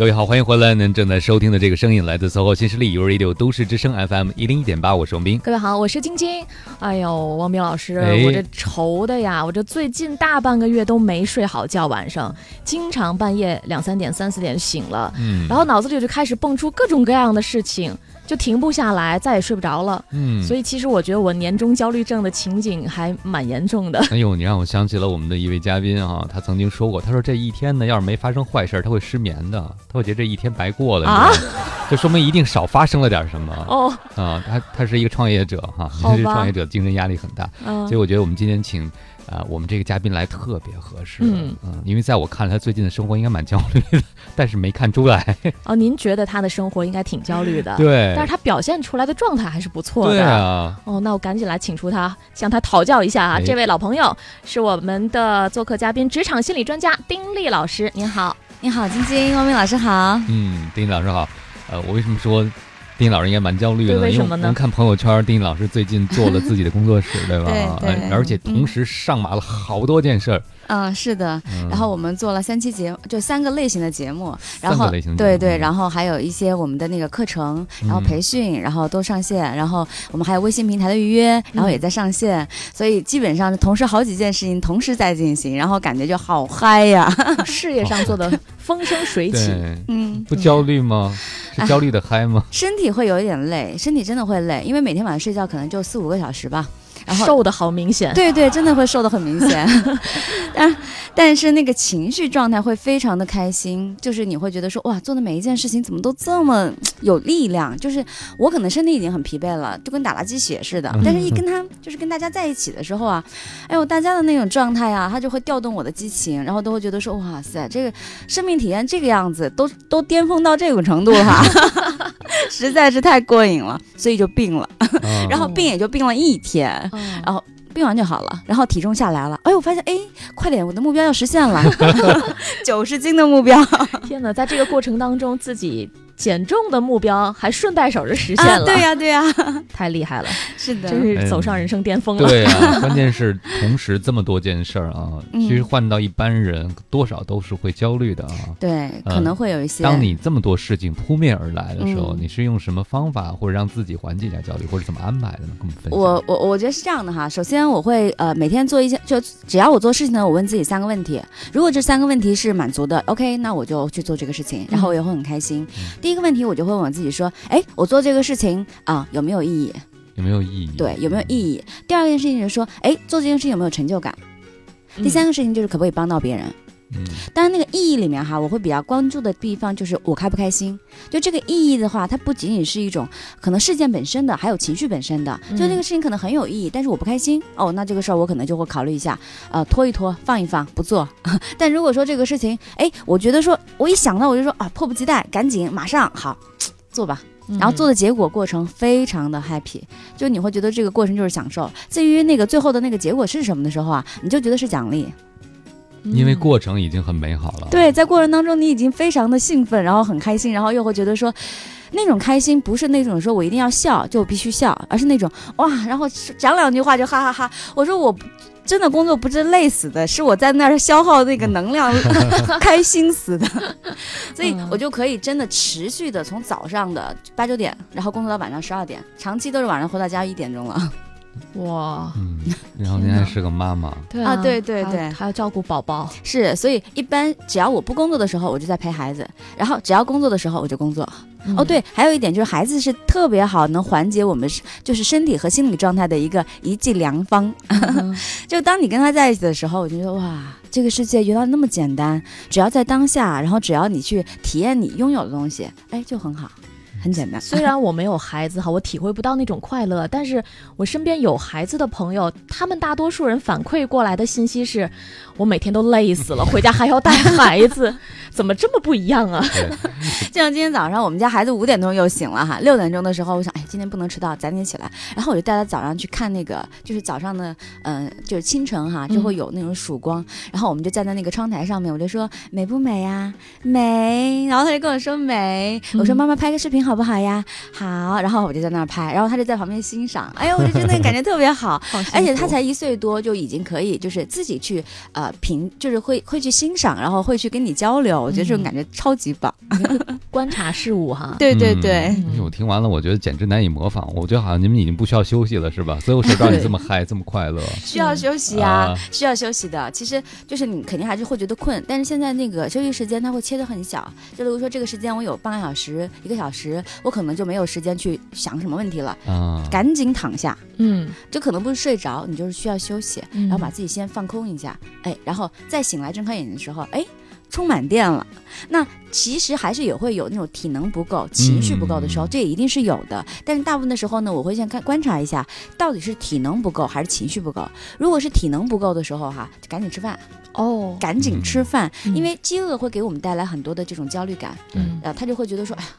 各位好，欢迎回来。您正在收听的这个声音来自 SOHO 新势力 u Radio 都市之声 FM 一零一点八，我是王斌。各位好，我是晶晶。哎呦，王斌老师，哎我这愁的呀，我这最近大半个月都没睡好觉，晚上经常半夜两三点、三四点醒了，嗯然后脑子里就开始蹦出各种各样的事情，就停不下来，再也睡不着了。嗯所以其实我觉得我年终焦虑症的情景还蛮严重的。哎呦，你让我想起了我们的一位嘉宾啊，他曾经说过，他说这一天呢，要是没发生坏事儿，他会失眠的，他会觉得这一天白过了，啊 就说明一定少发生了点什么。哦，啊，他他是一个创业者哈，好吧这是 创业者精神压力很大，嗯所以我觉得我们今天请啊、我们这个嘉宾来特别合适，嗯因为在我看来，他最近的生活应该蛮焦虑的，但是没看出来，哦，您觉得他的生活应该挺焦虑的，对，但是他表现出来的状态还是不错的。对啊，哦，那我赶紧来请出他，向他讨教一下啊！哎这位老朋友是我们的做客嘉宾，职场心理专家丁力老师，您好。你好，晶晶，汪明老师好。嗯，丁丁老师好，呃，我为什么说丁丁老师应该蛮焦虑的？因为对为什么呢我们看朋友圈，丁丁老师最近做了自己的工作室，对吧？对对呃而且同时上马了好多件事儿。嗯，是的。嗯。然后我们做了三期节目，就三个类型的节目，然后对对，嗯。然后还有一些我们的那个课程，然后嗯。培训，然后都上线，然后我们还有微信平台的预约，然后也在上线，所以基本上同时好几件事情同时在进行，然后感觉就好嗨呀。事业上做的风生水起，嗯，不焦虑吗？是焦虑的嗨吗？身体会有一点累，身体真的会累，因为每天晚上睡觉可能就四五个小时吧，然后瘦的好明显。对对，真的会瘦的很明显，但但是那个情绪状态会非常的开心，就是你会觉得说哇，做的每一件事情怎么都这么有力量，就是我可能身体已经很疲惫了，就跟打了鸡血似的，但是一跟他就是跟大家在一起的时候啊，哎呦，大家的那种状态啊，他就会调动我的激情，然后都会觉得说哇塞，这个生命体验这个样子，都都巅峰到这种程度了。哈，实在是太过瘾了，所以就病了，嗯 然后病也就病了一天。哦然后病完就好了，然后体重下来了，哎，我发现哎，快点，我的目标要实现了，九十斤的目标天哪，在这个过程当中，自己减重的目标还顺带手就实现啊，了，对呀、对呀、太厉害了，是的，真是走上人生巅峰了。对啊，关键是同时这么多件事儿啊，嗯其实换到一般人多少都是会焦虑的啊。对，嗯可能会有一些。当你这么多事情扑面而来的时候，嗯你是用什么方法或者让自己缓解一下焦虑，或者怎么安排的呢？跟我们分享。我我我觉得是这样的哈，首先我会呃每天做一些，就只要我做事情呢，我问自己三个问题，如果这三个问题是满足的，OK，那我就去做这个事情，然后我也会很开心。嗯第一个问题我就会问我自己说，哎，我做这个事情啊、有没有意义？有没有意义？对，有没有意义？第二件事情就是说，哎，做这件事情有没有成就感？第三个事情就是可不可以帮到别人？嗯，当然，那个意义里面哈，我会比较关注的地方就是我开不开心。就这个意义的话，它不仅仅是一种可能事件本身的，还有情绪本身的。嗯就这个事情可能很有意义，但是我不开心哦，那这个事儿我可能就会考虑一下，呃，拖一拖，放一放，不做。但如果说这个事情，哎，我觉得说我一想到我就说啊，迫不及待，赶紧马上好做吧。嗯然后做的结果过程非常的 happy，就你会觉得这个过程就是享受。至于那个最后的那个结果是什么的时候啊，你就觉得是奖励。嗯因为过程已经很美好了。对，在过程当中你已经非常的兴奋，然后很开心，然后又会觉得说，那种开心不是那种说我一定要笑就必须笑，而是那种哇，然后讲两句话就哈哈哈我说我。真的工作不是累死的，是我在那儿消耗那个能量，开心死的，所以嗯我就可以真的持续的从早上的八九点，然后工作到晚上十二点，长期都是晚上回到家一点钟了。哇，嗯，然后您还是个妈妈，对啊对对对。还要照顾宝宝，是，所以一般只要我不工作的时候，我就在陪孩子；然后只要工作的时候，我就工作。嗯。哦，，对，还有一点就是孩子是特别好，能缓解我们就是身体和心理状态的一个一剂良方。嗯。就当你跟他在一起的时候，我就觉得哇，这个世界原来那么简单，只要在当下，然后只要你去体验你拥有的东西，哎，就很好，很简单。虽然我没有孩子哈，我体会不到那种快乐，但是我身边有孩子的朋友，他们大多数人反馈过来的信息是，我每天都累死了，回家还要带孩子，怎么这么不一样啊？就像今天早上，我们家孩子五点钟又醒了哈，六点钟的时候，我想，哎，今天不能迟到，早点起来。然后我就带他早上去看那个，就是早上的，嗯、就是清晨哈，就会有那种曙光。然后我们就站在那个窗台上面，我就说美不美呀？美。然后他就跟我说美。我说嗯妈妈拍个视频好不好呀？好。然后我就在那儿拍，然后他就在旁边欣赏。哎呀，我就觉得那个感觉特别好。而且他才一岁多，就已经可以就是自己去呃评，就是会会去欣赏，然后会去跟你交流，我觉得这种嗯感觉超级棒。观察事物哈。对对对，我听完了，我觉得简直难以模仿。我觉得好像你们已经不需要休息了，是吧？所有事儿都让你这么嗨，这么快乐。需要休息啊，啊需要休息的。其实就是你肯定还是会觉得困，但是现在那个休息时间它会切得很小，就比如说这个时间我有半个小时、一个小时，我可能就没有时间去想什么问题了，啊，赶紧躺下。嗯，就可能不是睡着，你就是需要休息，嗯然后把自己先放空一下，哎，然后再醒来睁开眼睛的时候，哎，充满电了。那其实还是也会有那种体能不够、情绪不够的时候，嗯这也一定是有的。但是大部分的时候呢，我会先看观察一下，到底是体能不够还是情绪不够。如果是体能不够的时候，哈，就赶紧吃饭，哦，赶紧吃饭，嗯因为饥饿会给我们带来很多的这种焦虑感，嗯呃，他就会觉得说，哎呀，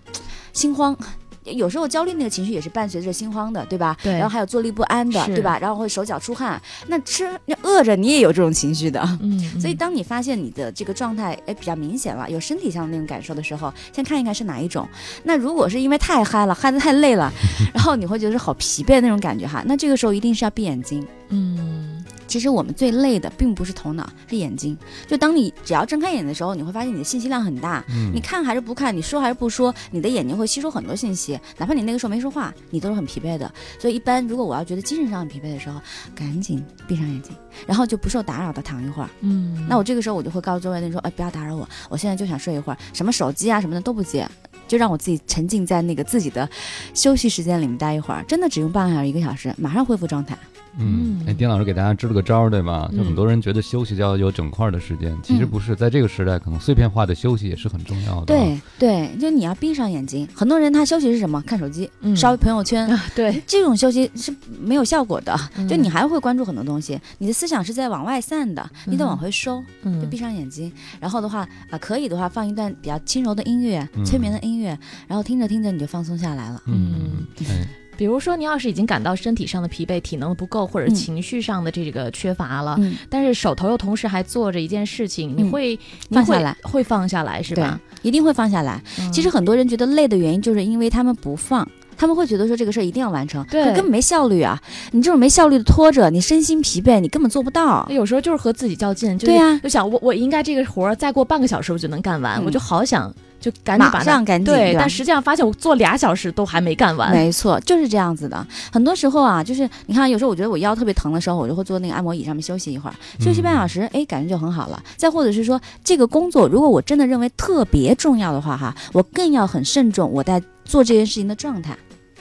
心慌。有时候焦虑那个情绪也是伴随着心慌的，对吧？对然后还有坐立不安的，对吧？然后会手脚出汗。那吃那饿着你也有这种情绪的。嗯，所以，当你发现你的这个状态哎比较明显了，有身体上的那种感受的时候，先看一看是哪一种。那如果是因为太嗨了，嗨得太累了，然后你会觉得是好疲惫那种感觉哈，那这个时候一定是要闭眼睛。嗯，其实我们最累的并不是头脑，是眼睛。就当你只要睁开眼的时候，你会发现你的信息量很大。嗯你看还是不看，你说还是不说，你的眼睛会吸收很多信息，哪怕你那个时候没说话，你都是很疲惫的。所以一般如果我要觉得精神上很疲惫的时候，赶紧闭上眼睛，然后就不受打扰的躺一会儿。嗯，那我这个时候我就会告诉周围的人说，哎，不要打扰我，我现在就想睡一会儿，什么手机啊什么的都不接，就让我自己沉浸在那个自己的休息时间里面待一会儿，真的只用半个小时一个小时，马上恢复状态。嗯，哎，丁老师给大家支了个招儿，对吧？就很多人觉得休息就要有整块的时间，其实不是，在这个时代，可能碎片化的休息也是很重要的。，对对，就你要闭上眼睛。很多人他休息是什么？看手机，嗯刷朋友圈。啊，对，这种休息是没有效果的，嗯就你还会关注很多东西，你的思想是在往外散的，你得嗯往回收，就嗯闭上眼睛，然后的话啊、可以的话放一段比较轻柔的音乐，嗯催眠的音乐，然后听着听着你就放松下来了。嗯，哎，比如说，你要是已经感到身体上的疲惫、体能不够，或者嗯情绪上的这个缺乏了，嗯，但是手头又同时还做着一件事情，你嗯会你会放下来会放下来是吧？，一定会放下来。嗯其实很多人觉得累的原因，就是因为他们不放。他们会觉得说这个事儿一定要完成，对可根本没效率啊！你这种没效率的拖着，你身心疲惫，你根本做不到。有时候就是和自己较劲，就是对呀就想我我应该这个活儿再过半个小时我就能干完，嗯我就好想就赶紧把马上赶紧，对，吧但实际上发现我做俩小时都还没干完。没错，就是这样子的。很多时候啊，就是你看，有时候我觉得我腰特别疼的时候，我就会坐那个按摩椅上面休息一会儿，休息半小时，哎，感觉就很好了。再或者是说，这个工作如果我真的认为特别重要的话，哈，我更要很慎重我在做这件事情的状态。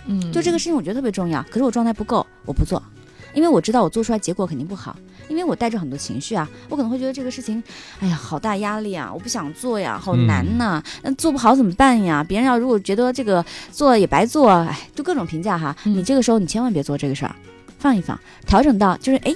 嗯，就这个事情，我觉得特别重要，可是我状态不够，我不做。因为我知道我做出来结果肯定不好，因为我带着很多情绪啊，我可能会觉得这个事情，哎呀，好大压力啊，我不想做呀，好难呐、那、做不好怎么办呀？别人要如果觉得这个做也白做，哎，就各种评价哈。嗯你这个时候你千万别做这个事儿，放一放，调整到就是哎，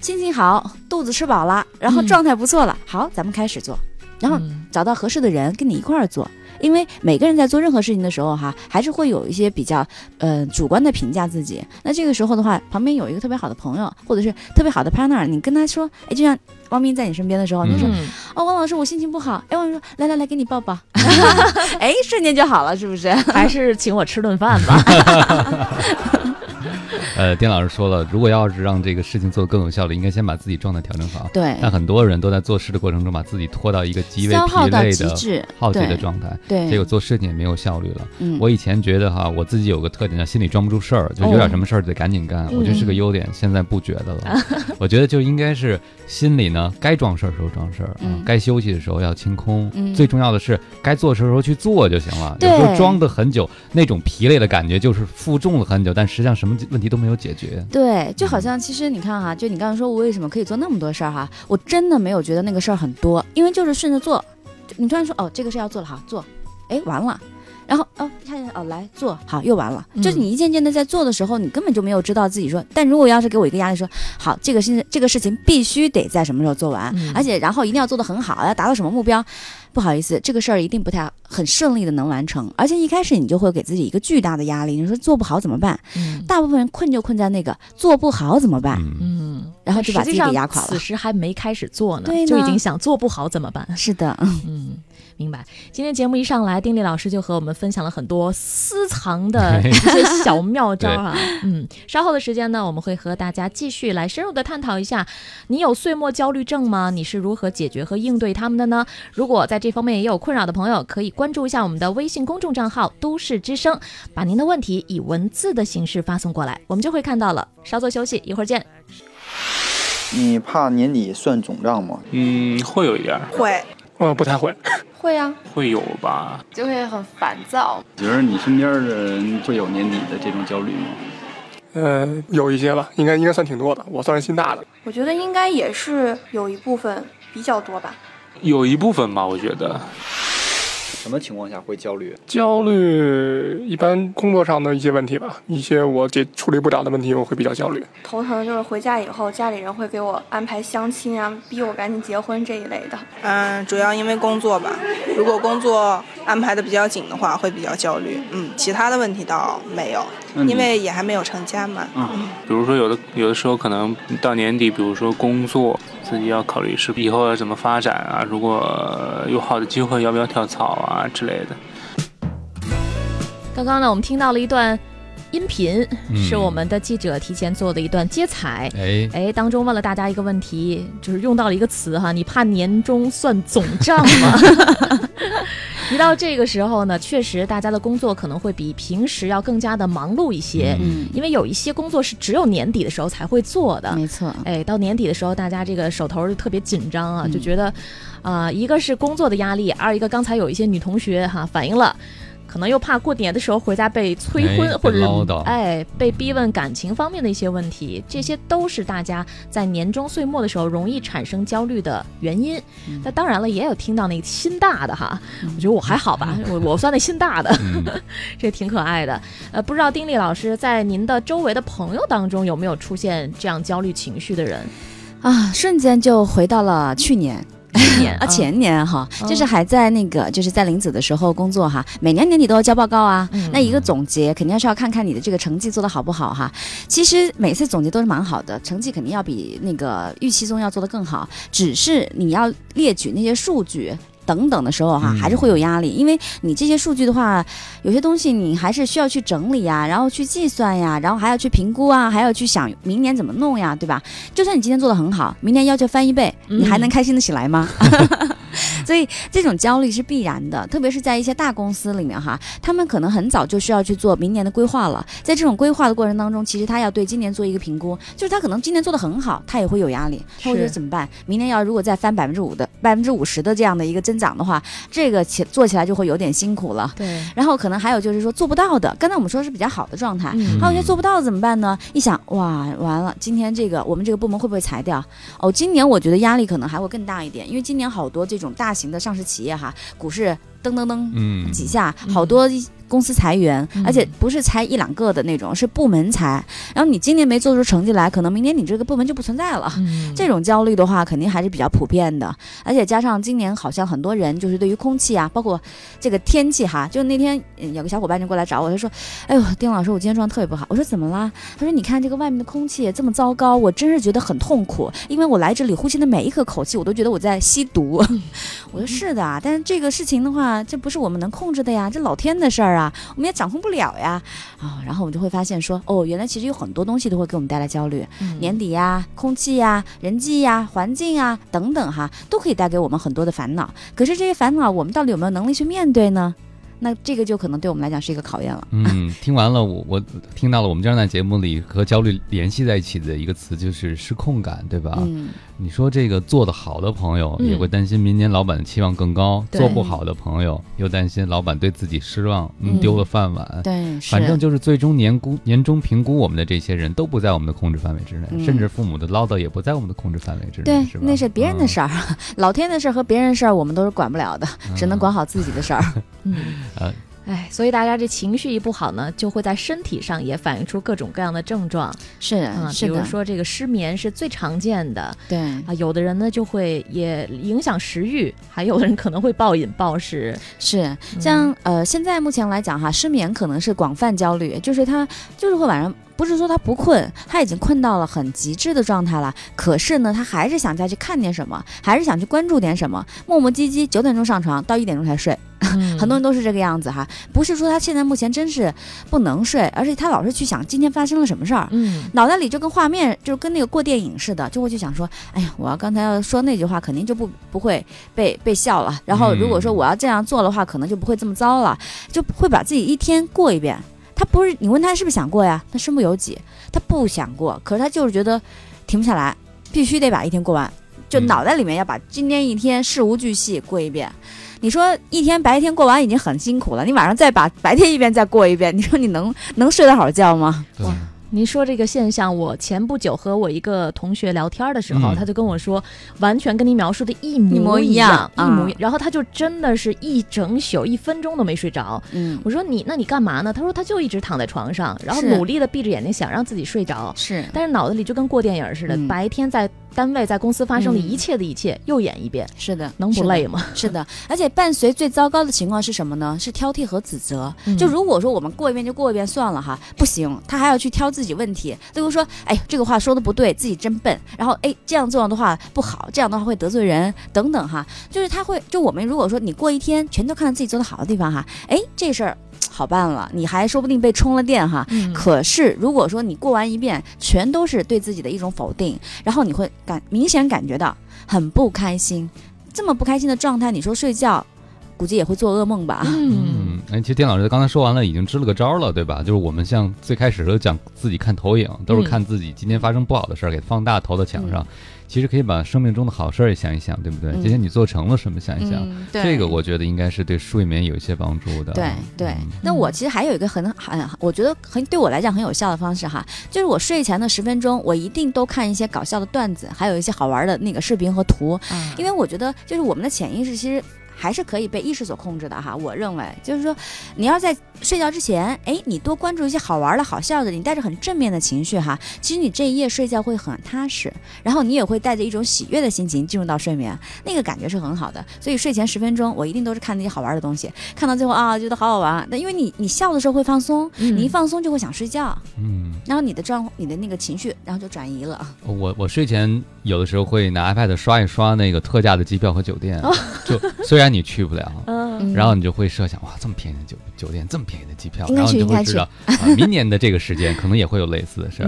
心情好，肚子吃饱了，然后嗯状态不错了，好，咱们开始做，然后嗯找到合适的人跟你一块儿做。因为每个人在做任何事情的时候，哈，还是会有一些比较，呃，主观的评价自己。那这个时候的话，旁边有一个特别好的朋友，或者是特别好的 partner，你跟他说，哎，就像汪斌在你身边的时候，你说，嗯哦，汪老师，我心情不好。哎，汪斌说，来来来，给你抱抱，哎，瞬间就好了，是不是？还是请我吃顿饭吧。呃，丁老师说了，如果要是让这个事情做得更有效率，应该先把自己状态调整好。对，但很多人都在做事的过程中，把自己拖到一个极为疲累的、耗竭的状态，对，结果做事情也没有效率了。嗯，我以前觉得哈，我自己有个特点叫心里装不住事儿，就有点什么事儿得赶紧干，嗯我觉得是个优点。现在不觉得了，我觉得就应该是心里呢，该装事儿的时候装事儿，啊嗯该休息的时候要清空。嗯最重要的是，该做事的时候去做就行了。有对时候装的很久，那种疲累的感觉就是负重了很久，但实际上什么问题都没有解决。对，就好像其实你看哈，就你刚才说我为什么可以做那么多事儿哈，我真的没有觉得那个事儿很多，因为就是顺着做。你突然说哦，这个事要做了，哈做，哎，完了。然后哦，看见哦，来做好又完了，就是嗯你一件件的在做的时候，你根本就没有知道自己说，但如果要是给我一个压力说，好，这个事这个事情必须得在什么时候做完，嗯而且然后一定要做得很好，要达到什么目标，不好意思，这个事儿一定不太很顺利的能完成，而且一开始你就会给自己一个巨大的压力，你说做不好怎么办？嗯大部分人困就困在那个做不好怎么办，嗯，嗯，然后就把自己给压垮了此。时还没开始做呢，对呢就已经想做不好怎么办？是的，嗯，明白。今天节目一上来，丁力老师就和我们分享了很多私藏的 一些小妙招啊。嗯，稍后的时间呢，我们会和大家继续来深入的探讨一下，你有岁末焦虑症吗？你是如何解决和应对他们的呢？如果在这方面也有困扰的朋友，可以关注一下我们的微信公众账号“都市之声”，把您的问题以文字的形式发送过来，我们就会看到了。稍作休息，一会儿见。你怕年底算总账吗？嗯，会有一点，会，呃，不太会，会啊、会有吧？就会很烦躁。觉得你身边的人会有年底的这种焦虑吗？呃，有一些吧，应该应该算挺多的，我算是心大的，我觉得应该也是有一部分比较多吧。有一部分吧，我觉得什么情况下会焦虑？焦虑一般工作上的一些问题吧，一些我解处理不了的问题，我会比较焦虑。头疼就是回家以后，家里人会给我安排相亲啊，逼我赶紧结婚这一类的。嗯，主要因为工作吧。如果工作安排的比较紧的话，会比较焦虑。嗯，其他的问题倒没有，因为也还没有成家嘛。嗯，比如说有的有的时候可能到年底，比如说工作，自己要考虑是以后要怎么发展啊，如果有好的机会，要不要跳槽啊之类的。刚刚呢，我们听到了一段音频，嗯是我们的记者提前做的一段接彩。哎，哎，当中问了大家一个问题，就是用到了一个词哈，你怕年终算总账吗？一到这个时候呢，确实大家的工作可能会比平时要更加的忙碌一些，嗯，因为有一些工作是只有年底的时候才会做的。没错，哎，到年底的时候，大家这个手头就特别紧张啊，嗯就觉得，啊、一个是工作的压力，二一个刚才有一些女同学哈反映了。可能又怕过年的时候回家被催婚，哎或者被唠叨哎被逼问感情方面的一些问题，这些都是大家在年终岁末的时候容易产生焦虑的原因。嗯那当然了，也有听到那个心大的哈，我觉得我还好吧，我我算那心大的，嗯，这挺可爱的。呃，不知道丁力老师在您的周围的朋友当中有没有出现这样焦虑情绪的人？啊，瞬间就回到了去年。去年 啊，前年哈，嗯就是还在那个，就是在林子的时候工作哈，每年年底都要交报告啊。嗯那一个总结肯定是要看看你的这个成绩做得好不好哈。其实每次总结都是蛮好的，成绩肯定要比那个预期中要做得更好，只是你要列举那些数据。等等的时候哈，嗯还是会有压力，因为你这些数据的话，有些东西你还是需要去整理呀，然后去计算呀，然后还要去评估啊，还要去想明年怎么弄呀，对吧？就算你今天做的很好，明年要求翻一倍，你还能开心的起来吗？所以这种焦虑是必然的，特别是在一些大公司里面哈，他们可能很早就需要去做明年的规划了。在这种规划的过程当中，其实他要对今年做一个评估，就是他可能今年做的很好，他也会有压力，他会觉得怎么办？明年要如果再翻百分之五的百分之五十的这样的一个增长的话，这个起做起来就会有点辛苦了。对，然后可能还有就是说做不到的，刚才我们说是比较好的状态，嗯还有一些做不到的怎么办呢？一想哇，完了，今天这个我们这个部门会不会裁掉？哦，今年我觉得压力可能还会更大一点，因为今年好多这种大型的上市企业哈，股市噔噔噔嗯，几下，嗯好多公司裁员，嗯而且不是裁一两个的那种，是部门裁。然后你今年没做出成绩来，可能明年你这个部门就不存在了。嗯这种焦虑的话，肯定还是比较普遍的，而且加上今年好像很多人就是对于空气啊，包括这个天气哈，就那天嗯有个小伙伴就过来找我，他说：“哎呦，丁老师，我今天状态特别不好。”我说：“怎么啦？”他说：“你看这个外面的空气这么糟糕，我真是觉得很痛苦，因为我来这里呼吸的每一口口气，我都觉得我在吸毒。”我说：“是的啊，但是这个事情的话，这不是我们能控制的呀，这老天的事儿啊，我们也掌控不了呀。”啊，然后我们就会发现说，哦，原来其实有很多东西都会给我们带来焦虑。嗯年底呀、空气呀、人际呀、环境啊等等哈，都可以带给我们很多的烦恼。可是这些烦恼，我们到底有没有能力去面对呢？那这个就可能对我们来讲是一个考验了。嗯，听完了，我我听到了我们经常在节目里和焦虑联系在一起的一个词，就是失控感，对吧？嗯，你说这个做的好的朋友嗯也会担心明年老板的期望更高，对做不好的朋友又担心老板对自己失望，嗯，嗯丢了饭碗。对，反正就是最终年估年终评估我们的这些人都不在我们的控制范围之内，嗯甚至父母的唠叨也不在我们的控制范围之内，对是，吧？那是别人的事儿。儿，老天的事儿和别人的事儿我们都是管不了的，只能管好自己的事儿。嗯哎，所以大家这情绪一不好呢，就会在身体上也反映出各种各样的症状是啊，比如说这个失眠是最常见的对。啊，有的人呢就会也影响食欲，还有的人可能会暴饮暴食。是，像、呃，现在目前来讲哈，失眠可能是广泛焦虑，就是他就是会晚上，不是说他不困，他已经困到了很极致的状态了，可是呢，他还是想再去看点什么，还是想去关注点什么，磨磨唧唧，九点钟上床，到一点钟才睡，嗯。很多人都是这个样子哈，不是说他现在目前真是不能睡，而且他老是去想今天发生了什么事儿，嗯。脑袋里就跟画面，就跟那个过电影似的，就会去想说，哎呀，我要刚才要说那句话，肯定就不不会被被笑了。然后如果说我要这样做的话，可能就不会这么糟了，就会把自己一天过一遍。他不是你问他是不是想过呀？他身不由己，他不想过，可是他就是觉得停不下来，必须得把一天过完，就嗯脑袋里面要把今天一天事无巨细过一遍。你说一天白天过完已经很辛苦了，你晚上再把白天一遍再过一遍，你说你能能睡得好觉吗？对，您说这个现象，我前不久和我一个同学聊天的时候，嗯。他就跟我说，完全跟您描述的一模一模一一样一模一啊。然后他就真的是一整宿一分钟都没睡着。嗯，我说你那你干嘛呢？他说他就一直躺在床上，然后努力的闭着眼睛想让自己睡着，是。但是脑子里就跟过电影似的，嗯。白天在单位在公司发生的嗯一切的一切、又演一遍，是的，能不累吗？是的，而且伴随最糟糕的情况是什么呢？是挑剔和指责。嗯就如果说我们过一遍就过一遍算了哈，不行，他还要去挑自己问题，例如说，哎，这个话说的不对，自己真笨，然后哎，这样做的话不好，这样的话会得罪人，等等哈，就是他会，就我们如果说你过一天全都看到自己做的好的地方哈，哎，这事儿好办了，你还说不定被充了电哈，嗯可是如果说你过完一遍，全都是对自己的一种否定，然后你会感明显感觉到很不开心，这么不开心的状态，你说睡觉，估计也会做噩梦吧？嗯嗯，哎，其实丁老师刚才说完了，已经支了个招了，对吧？就是我们像最开始都讲自己看投影，都是看自己今天发生不好的事儿，给放大投到墙上。其实可以把生命中的好事儿也想一想，对不对？嗯今天你做成了什么，想一想。嗯，对，这个我觉得应该是对睡眠有一些帮助的。对对嗯，那我其实还有一个很很，我觉得很对我来讲很有效的方式哈，就是我睡前的十分钟，我一定都看一些搞笑的段子，还有一些好玩的那个视频和图，啊因为我觉得就是我们的潜意识其实。还是可以被意识所控制的哈，我认为就是说，你要在睡觉之前，哎，你多关注一些好玩的、好笑的，你带着很正面的情绪哈，其实你这一夜睡觉会很踏实，然后你也会带着一种喜悦的心情进入到睡眠，那个感觉是很好的。所以睡前十分钟，我一定都是看那些好玩的东西，看到最后啊，觉得好好玩。那因为你你笑的时候会放松，嗯你一放松就会想睡觉，嗯，然后你的状你的那个情绪，然后就转移了。我我睡前有的时候会拿 iPad 刷一刷那个特价的机票和酒店，哦就虽然你去不了。嗯然后你就会设想，哇，这么便宜的酒酒店，这么便宜的机票，然后你就会知道，啊，明年的这个时间可能也会有类似的事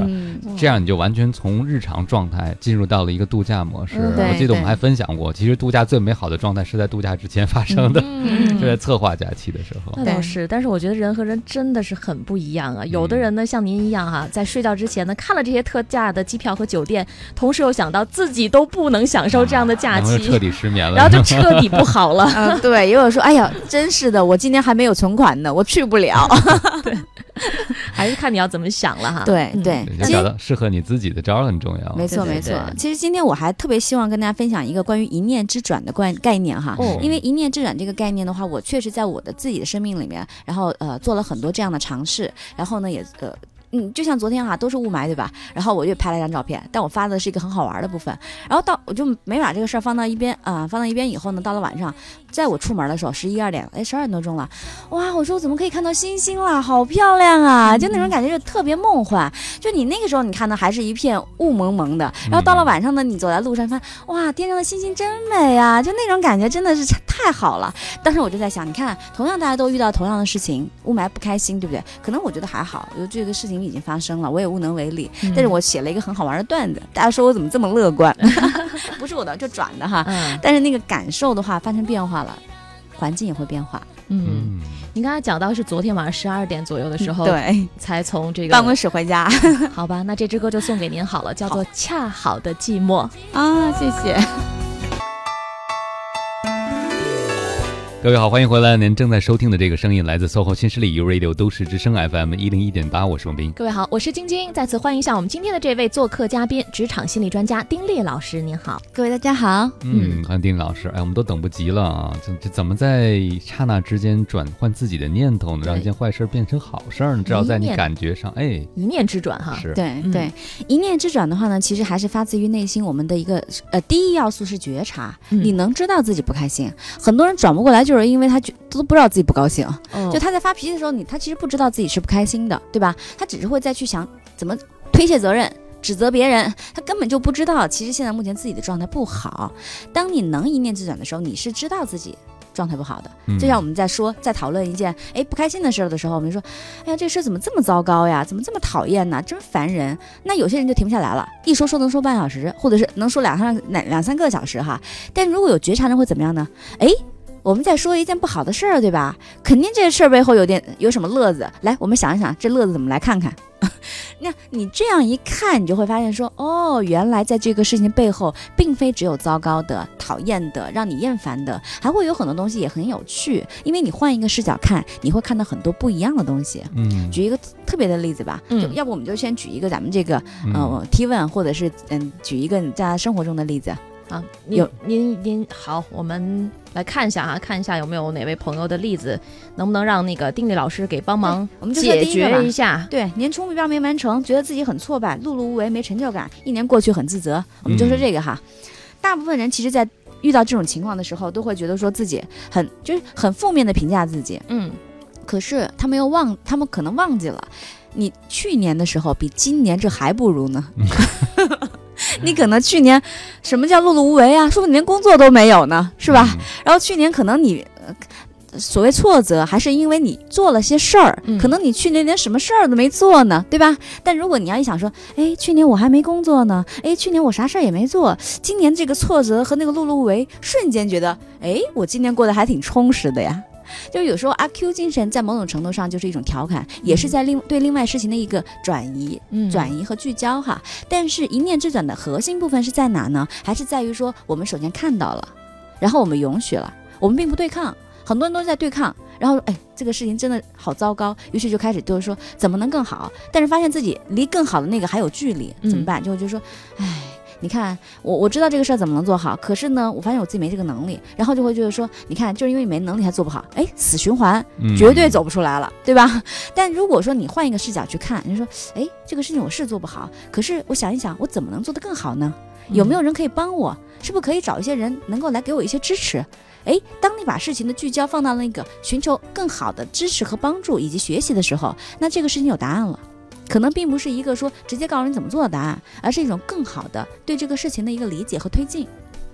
这样你就完全从日常状态进入到了一个度假模式。我记得我们还分享过，其实度假最美好的状态是在度假之前发生的，嗯 就在策划假期的时候。那倒是，但是我觉得人和人真的是很不一样啊。有的人呢，像您一样哈、在睡觉之前呢，看了这些特价的机票和酒店，同时又想到自己都不能享受这样的假期，然后就彻底失眠了，然后就彻底不好了。嗯，对，也有说，哎呀，真是的，我今天还没有存款呢，我去不了。对还是看你要怎么想了哈。嗯对对找到适合你自己的招儿很重要。没错没错。其实今天我还特别希望跟大家分享一个关于一念之转的概概念哈，哦因为一念之转这个概念的话，我确实在我的自己的生命里面，然后呃做了很多这样的尝试，然后呢也呃。嗯，就像昨天哈、都是雾霾对吧？然后我又拍了一张照片，但我发的是一个很好玩的部分。然后到我就没把这个事儿放到一边啊、放到一边以后呢，到了晚上，在我出门的时候，十一二点，哎，十二点多钟了，哇！我说我怎么可以看到星星啦？好漂亮啊！就那种感觉就特别梦幻。就你那个时候你看的还是一片雾蒙蒙的，然后到了晚上呢，你走在路上发现哇，天上的星星真美啊！就那种感觉真的是太好了。当时我就在想，你看，同样大家都遇到同样的事情，雾霾不开心，对不对？可能我觉得还好，因为这个事情已经发生了，我也无能为力。嗯但是我写了一个很好玩的段子，大家说我怎么这么乐观？不是我的，就转的哈。嗯但是那个感受的话发生变化了，环境也会变化。嗯，嗯，您刚才讲到是昨天晚上十二点左右的时候，对，才从这个办公室回家 好吧，那这支歌就送给您好了，叫做《恰好的寂寞》。啊，谢谢。各位好，欢迎回来。您正在收听的这个声音来自 SOHO 新势力 U Radio 都市之声 FM 一零一点八，我是王斌。各位好，我是晶晶，再次欢迎一下我们今天的这位做客嘉宾，职场心理专家丁烈老师，您好。各位大家好，嗯，欢迎丁老师。哎，我们都等不及了啊！这这怎么在刹那之间转换自己的念头呢？让一件坏事变成好事呢？至少在你感觉上，哎，一念之转哈。是，对对，一念之转的话呢，其实还是发自于内心。我们的一个呃，第一要素是觉察，你能知道自己不开心。很多人转不过来，就是因为他觉。都不知道自己不高兴，就他在发脾气的时候，你他其实不知道自己是不开心的，对吧？他只是会再去想怎么推卸责任、指责别人，他根本就不知道，其实现在目前自己的状态不好。当你能一念之转的时候，你是知道自己状态不好的。就像我们在说、在讨论一件哎不开心的事儿的时候，我们说，哎呀，这事怎么这么糟糕呀？怎么这么讨厌呢？真烦人。那有些人就停不下来了，一说说能说半小时，或者是能说两三两两三个小时哈。但如果有觉察人会怎么样呢？哎。我们在说一件不好的事儿，对吧？肯定这个事儿背后有点有什么乐子。来，我们想一想，这乐子怎么来看看？那你这样一看，你就会发现说，哦，原来在这个事情背后，并非只有糟糕的、讨厌的、让你厌烦的，还会有很多东西也很有趣。因为你换一个视角看，你会看到很多不一样的东西。嗯，举一个特别的例子吧。嗯，要不我们就先举一个咱们这个呃提问，或者是嗯举一个你在生活中的例子。啊，有您您好，我们来看一下哈，看一下有没有哪位朋友的例子，能不能让那个丁力老师给帮忙我们解决一下？对，年初目标没完成，觉得自己很挫败，碌碌无为，没成就感，一年过去很自责。我们就说这个哈，大部分人其实，在遇到这种情况的时候，都会觉得说自己很就是很负面的评价自己。嗯，可是他们又忘，他们可能忘记了，你去年的时候比今年这还不如呢。你可能去年，什么叫碌碌无为啊？说不定连工作都没有呢，是吧？然后去年可能你所谓挫折，还是因为你做了些事儿，可能你去年连什么事儿都没做呢，对吧？但如果你要一想说，哎，去年我还没工作呢，哎，去年我啥事儿也没做，今年这个挫折和那个碌碌无为，瞬间觉得，哎，我今年过得还挺充实的呀。就有时候阿 Q 精神在某种程度上就是一种调侃，也是在另对另外事情的一个转移、转移和聚焦哈。但是，一念之转的核心部分是在哪呢？还是在于说，我们首先看到了，然后我们允许了，我们并不对抗。很多人都在对抗，然后哎，这个事情真的好糟糕，于是就开始就是说怎么能更好？但是发现自己离更好的那个还有距离，怎么办？就就说，哎。你看，我我知道这个事儿怎么能做好，可是呢，我发现我自己没这个能力，然后就会觉得说，你看，就是因为你没能力才做不好，哎，死循环，绝对走不出来了，对吧？但如果说你换一个视角去看，你说，哎，这个事情我是做不好，可是我想一想，我怎么能做得更好呢？有没有人可以帮我？是不是可以找一些人能够来给我一些支持？哎，当你把事情的聚焦放到那个寻求更好的支持和帮助以及学习的时候，那这个事情有答案了。可能并不是一个说直接告诉你怎么做的答案，而是一种更好的对这个事情的一个理解和推进。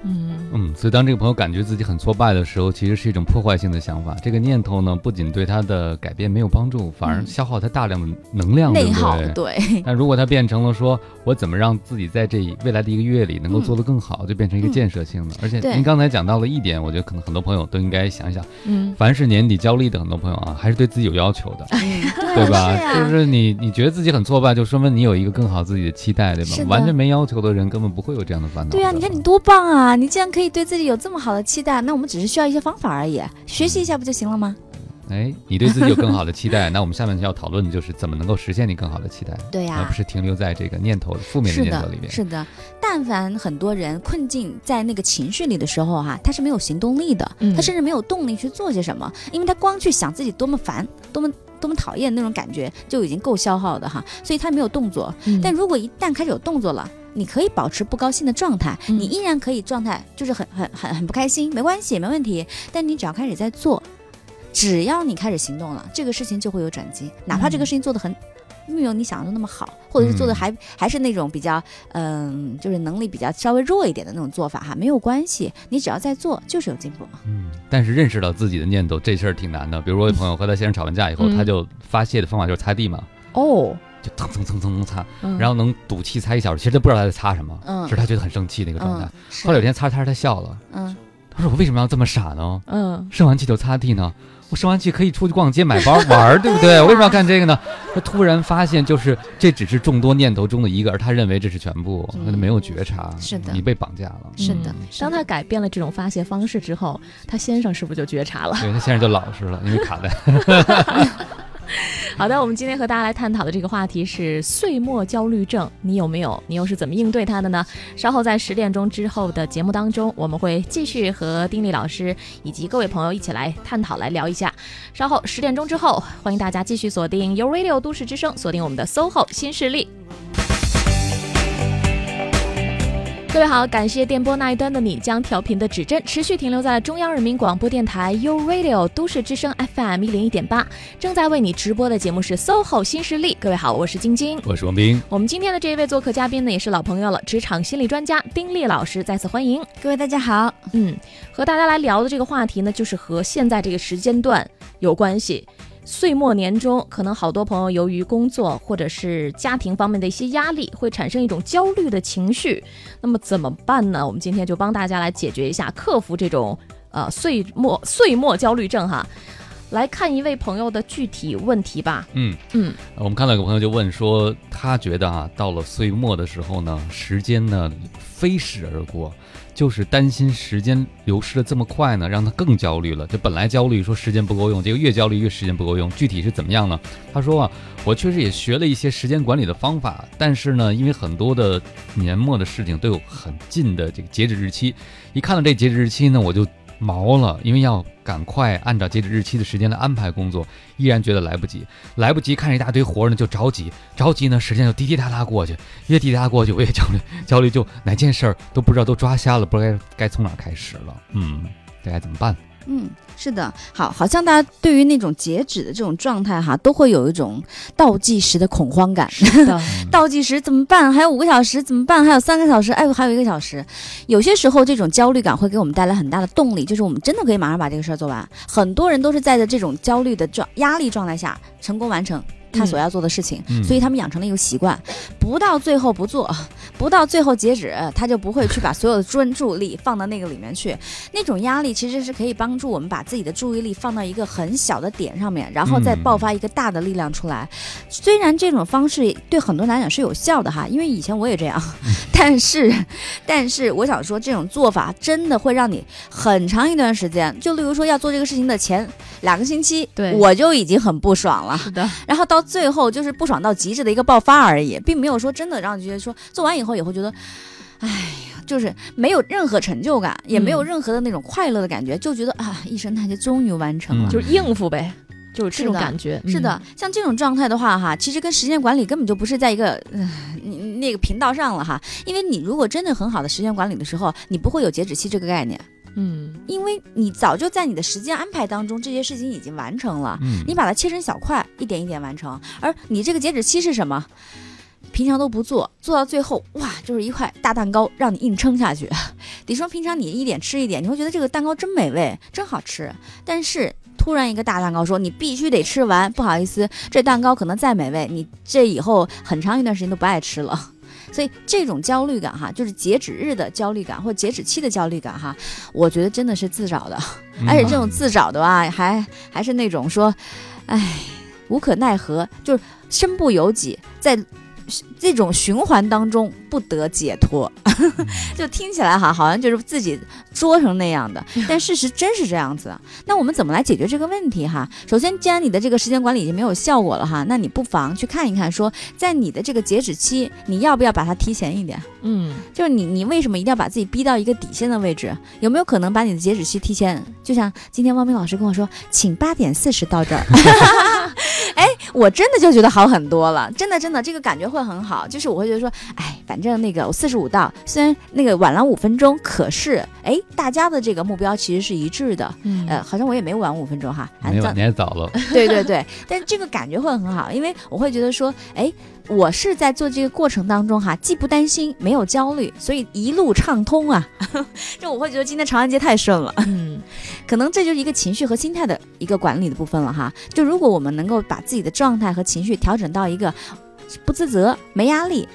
嗯嗯，所以当这个朋友感觉自己很挫败的时候，其实是一种破坏性的想法。这个念头呢，不仅对他的改变没有帮助，反而消耗他大量的能量，内耗。对。但如果他变成了说，我怎么让自己在这未来的一个月里能够做得更好，就变成一个建设性的。而且您刚才讲到了一点，我觉得可能很多朋友都应该想想。嗯。凡是年底焦虑的很多朋友啊，还是对自己有要求的，对吧？就是你你觉得自己很挫败，就说明你有一个更好自己的期待，对吧？完全没要求的人根本不会有这样的烦恼。对呀，你看你多棒啊！你既然可以对自己有这么好的期待，那我们只是需要一些方法而已，学习一下不就行了吗？哎，你对自己有更好的期待，那我们下面要讨论的就是怎么能够实现你更好的期待。对呀，而不是停留在这个念头负面的念头里面。是的，但凡很多人困境在那个情绪里的时候哈，他是没有行动力的，他甚至没有动力去做些什么，因为他光去想自己多么烦，多么多么讨厌那种感觉就已经够消耗的哈，所以他没有动作。但如果一旦开始有动作了，你可以保持不高兴的状态，你依然可以状态就是很很很很不开心，没关系，没问题。但你只要开始在做，只要你开始行动了，这个事情就会有转机。哪怕这个事情做的很没有你想象的那么好，或者是做的还还是那种比较嗯，就是能力比较稍微弱一点的那种做法哈，没有关系。你只要在做，就是有进步嘛。嗯，但是认识到自己的念头这事儿挺难的。比如我有朋友和他先生吵完架以后，他就发泄的方法就是擦地嘛。哦。就蹭蹭蹭蹭蹭擦，然后能赌气擦一小时，其实他不知道他在擦什么，只是他觉得很生气那个状态。后来有天擦着擦着他笑了，他说：“我为什么要这么傻呢？嗯生完气就擦地呢？我生完气可以出去逛街买包玩儿，对不对？我为什么要干这个呢？他突然发现，就是这只是众多念头中的一个，而他认为这是全部，嗯那他没有觉察。是的你被绑架了。是的嗯当他改变了这种发泄方式之后，他先生是不是就觉察了？对他先生就老实了，因为卡在。好的，我们今天和大家来探讨的这个话题是岁末焦虑症，你有没有？你又是怎么应对它的呢？稍后在十点钟之后的节目当中，我们会继续和丁力老师以及各位朋友一起来探讨、来聊一下。稍后十点钟之后，欢迎大家继续锁定 u Radio 都市之声，锁定我们的 SOHO 新势力。各位好，感谢电波那一端的你，将调频的指针持续停留在中央人民广播电台 u Radio 都市之声 FM 一零一点八，正在为你直播的节目是 SOHO 新势力。各位好，我是晶晶。我是王斌，我们今天的这一位做客嘉宾呢，也是老朋友了，职场心理专家丁力老师，再次欢迎。各位大家好，嗯，和大家来聊的这个话题呢，就是和现在这个时间段有关系。岁末年终，可能好多朋友由于工作或者是家庭方面的一些压力，会产生一种焦虑的情绪。那么怎么办呢？我们今天就帮大家来解决一下，克服这种呃岁末岁末焦虑症哈。来看一位朋友的具体问题吧。嗯嗯，我们看到有个朋友就问说，他觉得啊，到了岁末的时候呢，时间呢飞逝而过，就是担心时间流逝的这么快呢，让他更焦虑了。就本来焦虑说时间不够用，结果越焦虑越时间不够用。具体是怎么样呢？他说啊，我确实也学了一些时间管理的方法，但是呢，因为很多的年末的事情都有很近的这个截止日期，一看到这截止日期呢，我就毛了，因为要赶快按照截止日期的时间来安排工作，依然觉得来不及，来不及看着一大堆活呢就着急，着急呢时间就滴滴答答过去，越滴滴答答过去我越焦虑，焦虑就哪件事儿都不知道都抓瞎了，不知道该该从哪开始了，嗯，这该怎么办？嗯，是的，好，好像大家对于那种截止的这种状态哈，都会有一种倒计时的恐慌感。倒计时怎么办？还有五个小时怎么办？还有三个小时，哎呦，还有一个小时。有些时候，这种焦虑感会给我们带来很大的动力，就是我们真的可以马上把这个事儿做完。很多人都是在这种焦虑的状压力状态下成功完成他所要做的事情，嗯所以他们养成了一个习惯，不到最后不做，不到最后截止，他就不会去把所有的专注力放到那个里面去。那种压力其实是可以帮助我们把自己的注意力放到一个很小的点上面，然后再嗯爆发一个大的力量出来。虽然这种方式对很多人来讲是有效的哈，因为以前我也这样，但是，但是我想说，这种做法真的会让你很长一段时间，就例如说要做这个事情的前两个星期，对我就已经很不爽了。是的，然后到最后就是不爽到极致的一个爆发而已，并没有说真的让你觉得说做完以后也会觉得，哎呀，就是没有任何成就感，也没有嗯任何的那种快乐的感觉，就觉得啊，一声叹气终于完成了。嗯就是应付呗，就是这种感觉。是的，像这种状态的话，哈，其实跟时间管理根本就不是在一个呃你你那个频道上了哈。因为你如果真的很好的时间管理的时候，你不会有截止期这个概念，嗯，嗯，因为你早就在你的时间安排当中，这些事情已经完成了。嗯，你把它切成小块，一点一点完成。而你这个截止期是什么？平常都不做，做到最后，哇，就是一块大蛋糕，让你硬撑下去。你说平常你一点吃一点，你会觉得这个蛋糕真美味，真好吃。但是突然一个大蛋糕说你必须得吃完，不好意思，这蛋糕可能再美味，你这以后很长一段时间都不爱吃了。所以这种焦虑感哈，就是截止日的焦虑感或截止期的焦虑感哈，我觉得真的是自找的。嗯而且这种自找的吧，还还是那种说，唉，无可奈何，就是身不由己，在这种循环当中不得解脱，就听起来哈，好像就是自己作成那样的，但事实真是这样子。那我们怎么来解决这个问题哈？首先，既然你的这个时间管理已经没有效果了哈，那你不妨去看一看说，在你的这个截止期，你要不要把它提前一点？嗯，就是你，你为什么一定要把自己逼到一个底线的位置？有没有可能把你的截止期提前？就像今天汪明老师跟我说，请八点四十到这儿。哎，我真的就觉得好很多了，真的真的，这个感觉会很好。就是我会觉得说，哎，反正那个我四十五到，虽然那个晚了五分钟，可是哎，大家的这个目标其实是一致的。嗯。呃，好像我也没晚五分钟哈，没有，你还早了，对对对，但这个感觉会很好，因为我会觉得说，哎，我是在做这个过程当中哈，既不担心，没有焦虑，所以一路畅通啊。就我会觉得今天长安街太顺了，嗯，可能这就是一个情绪和心态的一个管理的部分了哈。就如果我们能够把自己的状态和情绪调整到一个不自责、没压力。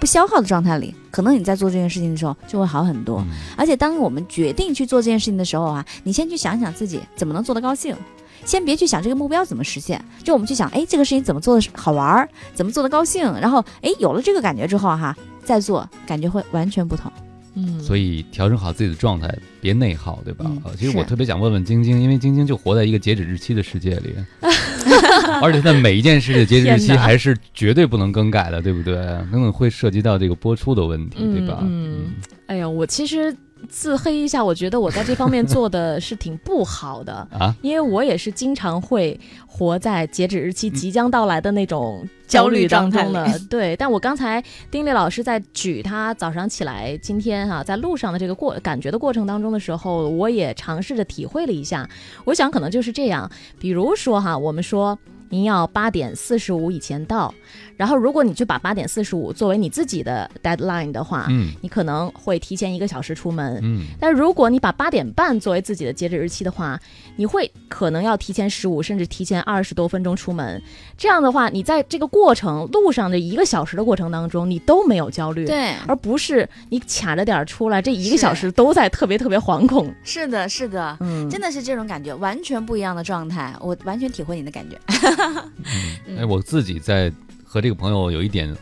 不消耗的状态里，可能你在做这件事情的时候就会好很多。嗯而且当我们决定去做这件事情的时候啊，你先去想想自己怎么能做得高兴。先别去想这个目标怎么实现，就我们去想，哎，这个事情怎么做的好玩儿，怎么做的高兴，然后，哎，有了这个感觉之后哈，再做，感觉会完全不同。嗯，所以调整好自己的状态，别内耗，对吧？其实我特别想问问晶晶，因为晶晶就活在一个截止日期的世界里，而且她每一件事的截止日期还是绝对不能更改的，对不对？可能会涉及到这个播出的问题，对吧？嗯哎呀，我其实自黑一下，我觉得我在这方面做的是挺不好的，啊，因为我也是经常会活在截止日期即将到来的那种焦焦虑虑状态当中的。对，但我刚才丁力老师在举他早上起来今天哈、在路上的这个过感觉的过程当中的时候，我也尝试着体会了一下。我想可能就是这样，比如说哈，我们说。您要八点四十五以前到，然后如果你去把八点四十五作为你自己的 deadline 的话，嗯你可能会提前一个小时出门。嗯但如果你把八点半作为自己的截止日期的话，你会可能要提前十五甚至提前二十多分钟出门。这样的话，你在这个过程路上的一个小时的过程当中，你都没有焦虑，对，而不是你卡着点儿出来，这一个小时都在特别特别惶恐。是的，是的，嗯，真的是这种感觉，完全不一样的状态，我完全体会你的感觉。哎，我自己在和这个朋友有一点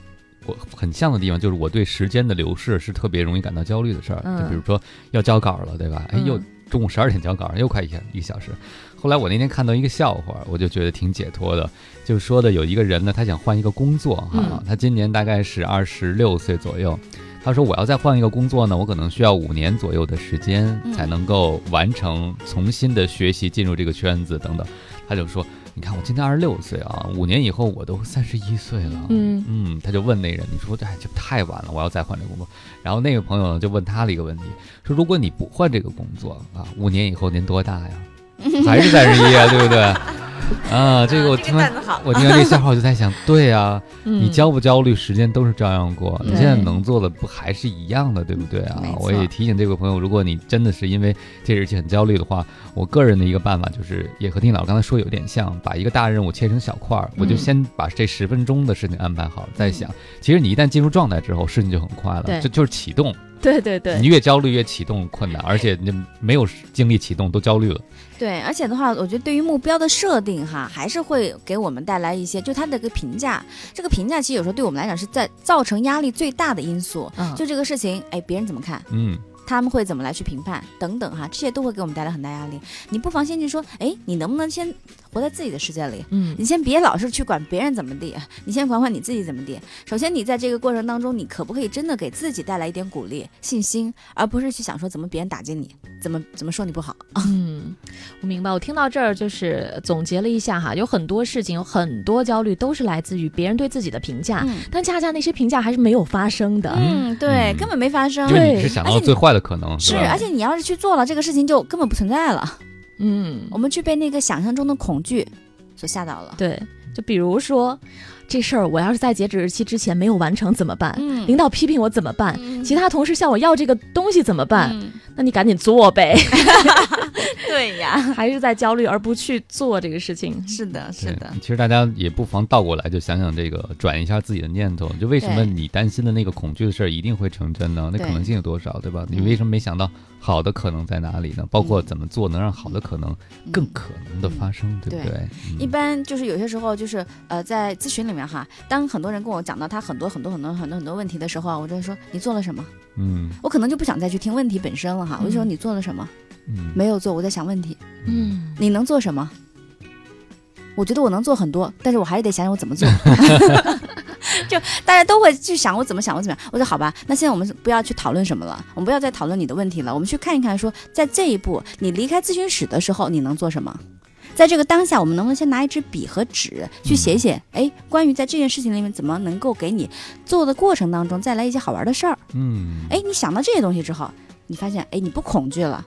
我很像的地方，就是我对时间的流逝是特别容易感到焦虑的事儿。嗯就比如说要交稿了，对吧？哎，嗯又中午十二点交稿，又快一个一个小时。后来我那天看到一个笑话，我就觉得挺解脱的，就是说的有一个人呢，他想换一个工作哈，嗯他今年大概是二十六岁左右。他说：“我要再换一个工作呢，我可能需要五年左右的时间嗯才能够完成重新的学习，进入这个圈子等等。”他就说：“你看我今年二十六岁啊，五年以后我都三十一岁了。”嗯嗯，他就问那人：“你说哎，这太晚了，我要再换这个工作。”然后那个朋友呢就问他了一个问题：“说如果你不换这个工作啊，五年以后您多大呀？还是三十一啊，对不对？啊，这个我听完 我听完这个笑话，我就在想，对啊，你嗯焦不焦虑，时间都是照样过。你现在能做的不还是一样的，对不对啊我也提醒这位朋友，如果你真的是因为这日期很焦虑的话，我个人的一个办法就是，也和丁老师刚才说有点像，把一个大任务切成小块儿，我就嗯先把这十分钟的事情安排好，再想。其实你一旦进入状态之后，事情就很快了，对这就是启动。对对对你，越焦虑越启动困难，而且你没有精力启动都焦虑了。对，而且的话，我觉得对于目标的设定哈，还是会给我们带来一些，就它的一个评价。这个评价其实有时候对我们来讲是在造成压力最大的因素。嗯就这个事情，哎，别人怎么看？嗯，他们会怎么来去评判等等哈，这些都会给我们带来很大压力。你不妨先去说，哎，你能不能先活在自己的世界里？嗯你先别老是去管别人怎么地，你先管管你自己怎么地。首先，你在这个过程当中，你可不可以真的给自己带来一点鼓励、信心，而不是去想说怎么别人打击你，怎么怎么说你不好。嗯，我明白。我听到这儿就是总结了一下哈，有很多事情，有很多焦虑都是来自于别人对自己的评价，嗯但恰恰那些评价还是没有发生的。嗯，对，嗯根本没发生对是想到最坏的可能，是，而且你要是去做了，这个事情就根本不存在了。嗯，我们去被那个想象中的恐惧所吓到了。对，就比如说这事儿，我要是在截止日期之前没有完成怎么办？嗯领导批评我怎么办？嗯其他同事向我要这个东西怎么办？嗯那你赶紧做呗，对呀，还是在焦虑而不去做这个事情。是的，是的，其实大家也不妨倒过来，就想想这个，转一下自己的念头。就为什么你担心的那个恐惧的事儿一定会成真呢？那可能性有多少，对吧？你嗯为什么没想到好的可能在哪里呢？包括怎么做能让好的可能更嗯可能的发生，对不对对？嗯一般就是有些时候就是呃，在咨询里面哈，当很多人跟我讲到他很多很多很多很多很多问题的时候啊，我就会说你做了什么？嗯我可能就不想再去听问题本身了哈，我就说嗯你做了什么？嗯，没有做，我在想问题。嗯，你能做什么？我觉得我能做很多，但是我还是得想想我怎么做。就大家都会去想我怎么想，我怎么样。我说好吧，那现在我们不要去讨论什么了，我们不要再讨论你的问题了，我们去看一看说，在这一步你离开咨询室的时候，你能做什么？在这个当下，我们能不能先拿一支笔和纸去写一写？哎，关于在这件事情里面怎么能够给你做的过程当中再来一些好玩的事儿？嗯，哎，你想到这些东西之后，你发现哎你不恐惧了，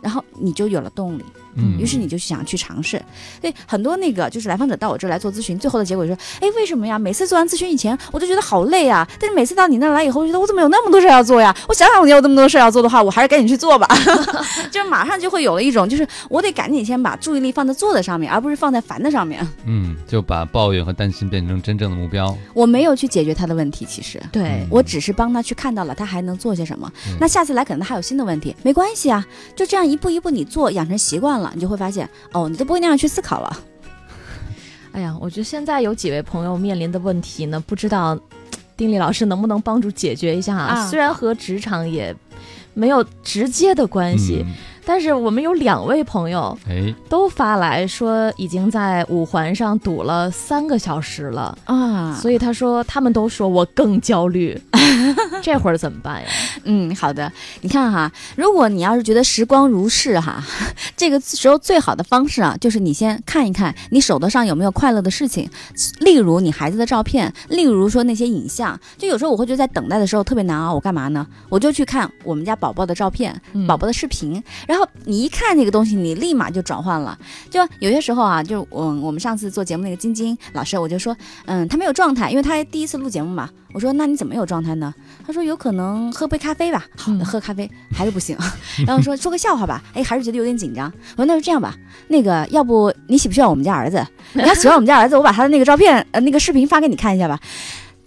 然后你就有了动力。嗯于是你就想去尝试。所以很多那个就是来访者到我这儿来做咨询，最后的结果就是，哎，为什么呀？每次做完咨询以前，我就觉得好累啊，但是每次到你那儿来以后，我觉得我怎么有那么多事儿要做呀？我想想，我有那么多事儿要做的话，我还是赶紧去做吧，就是马上就会有了一种，就是我得赶紧先把注意力放在做的上面，而不是放在烦的上面。嗯，就把抱怨和担心变成真正的目标。我没有去解决他的问题，其实。对，我只是帮他去看到了他还能做些什么。嗯那下次来可能他还有新的问题，没关系啊，就这样一步一步你做，养成习惯了，你就会发现，哦，你都不会那样去思考了。哎呀，我觉得现在有几位朋友面临的问题呢，不知道丁力老师能不能帮助解决一下啊虽然和职场也没有直接的关系，嗯，但是我们有两位朋友哎，都发来说，已经在五环上堵了三个小时了。啊所以他说，他们都说我更焦虑，这会儿怎么办呀？嗯，好的，你看哈，如果你要是觉得时光如逝哈，这个时候最好的方式啊，就是你先看一看你手头上有没有快乐的事情，例如你孩子的照片，例如说那些影像。就有时候我会觉得在等待的时候特别难熬，我干嘛呢？我就去看我们家宝宝的照片，嗯宝宝的视频，然后你一看那个东西，你立马就转换了。就有些时候啊，就我我们上次做节目那个晶晶老师，我就说，嗯，他没有状态，因为他第一次录节目嘛。我说那你怎么有状态呢？他说有可能喝杯咖啡吧。好喝咖啡还是不行。然后说说个笑话吧，哎，还是觉得有点紧张。我说那就这样吧，那个要不你喜不喜欢我们家儿子？你要喜欢我们家儿子，我把他的那个照片呃那个视频发给你看一下吧。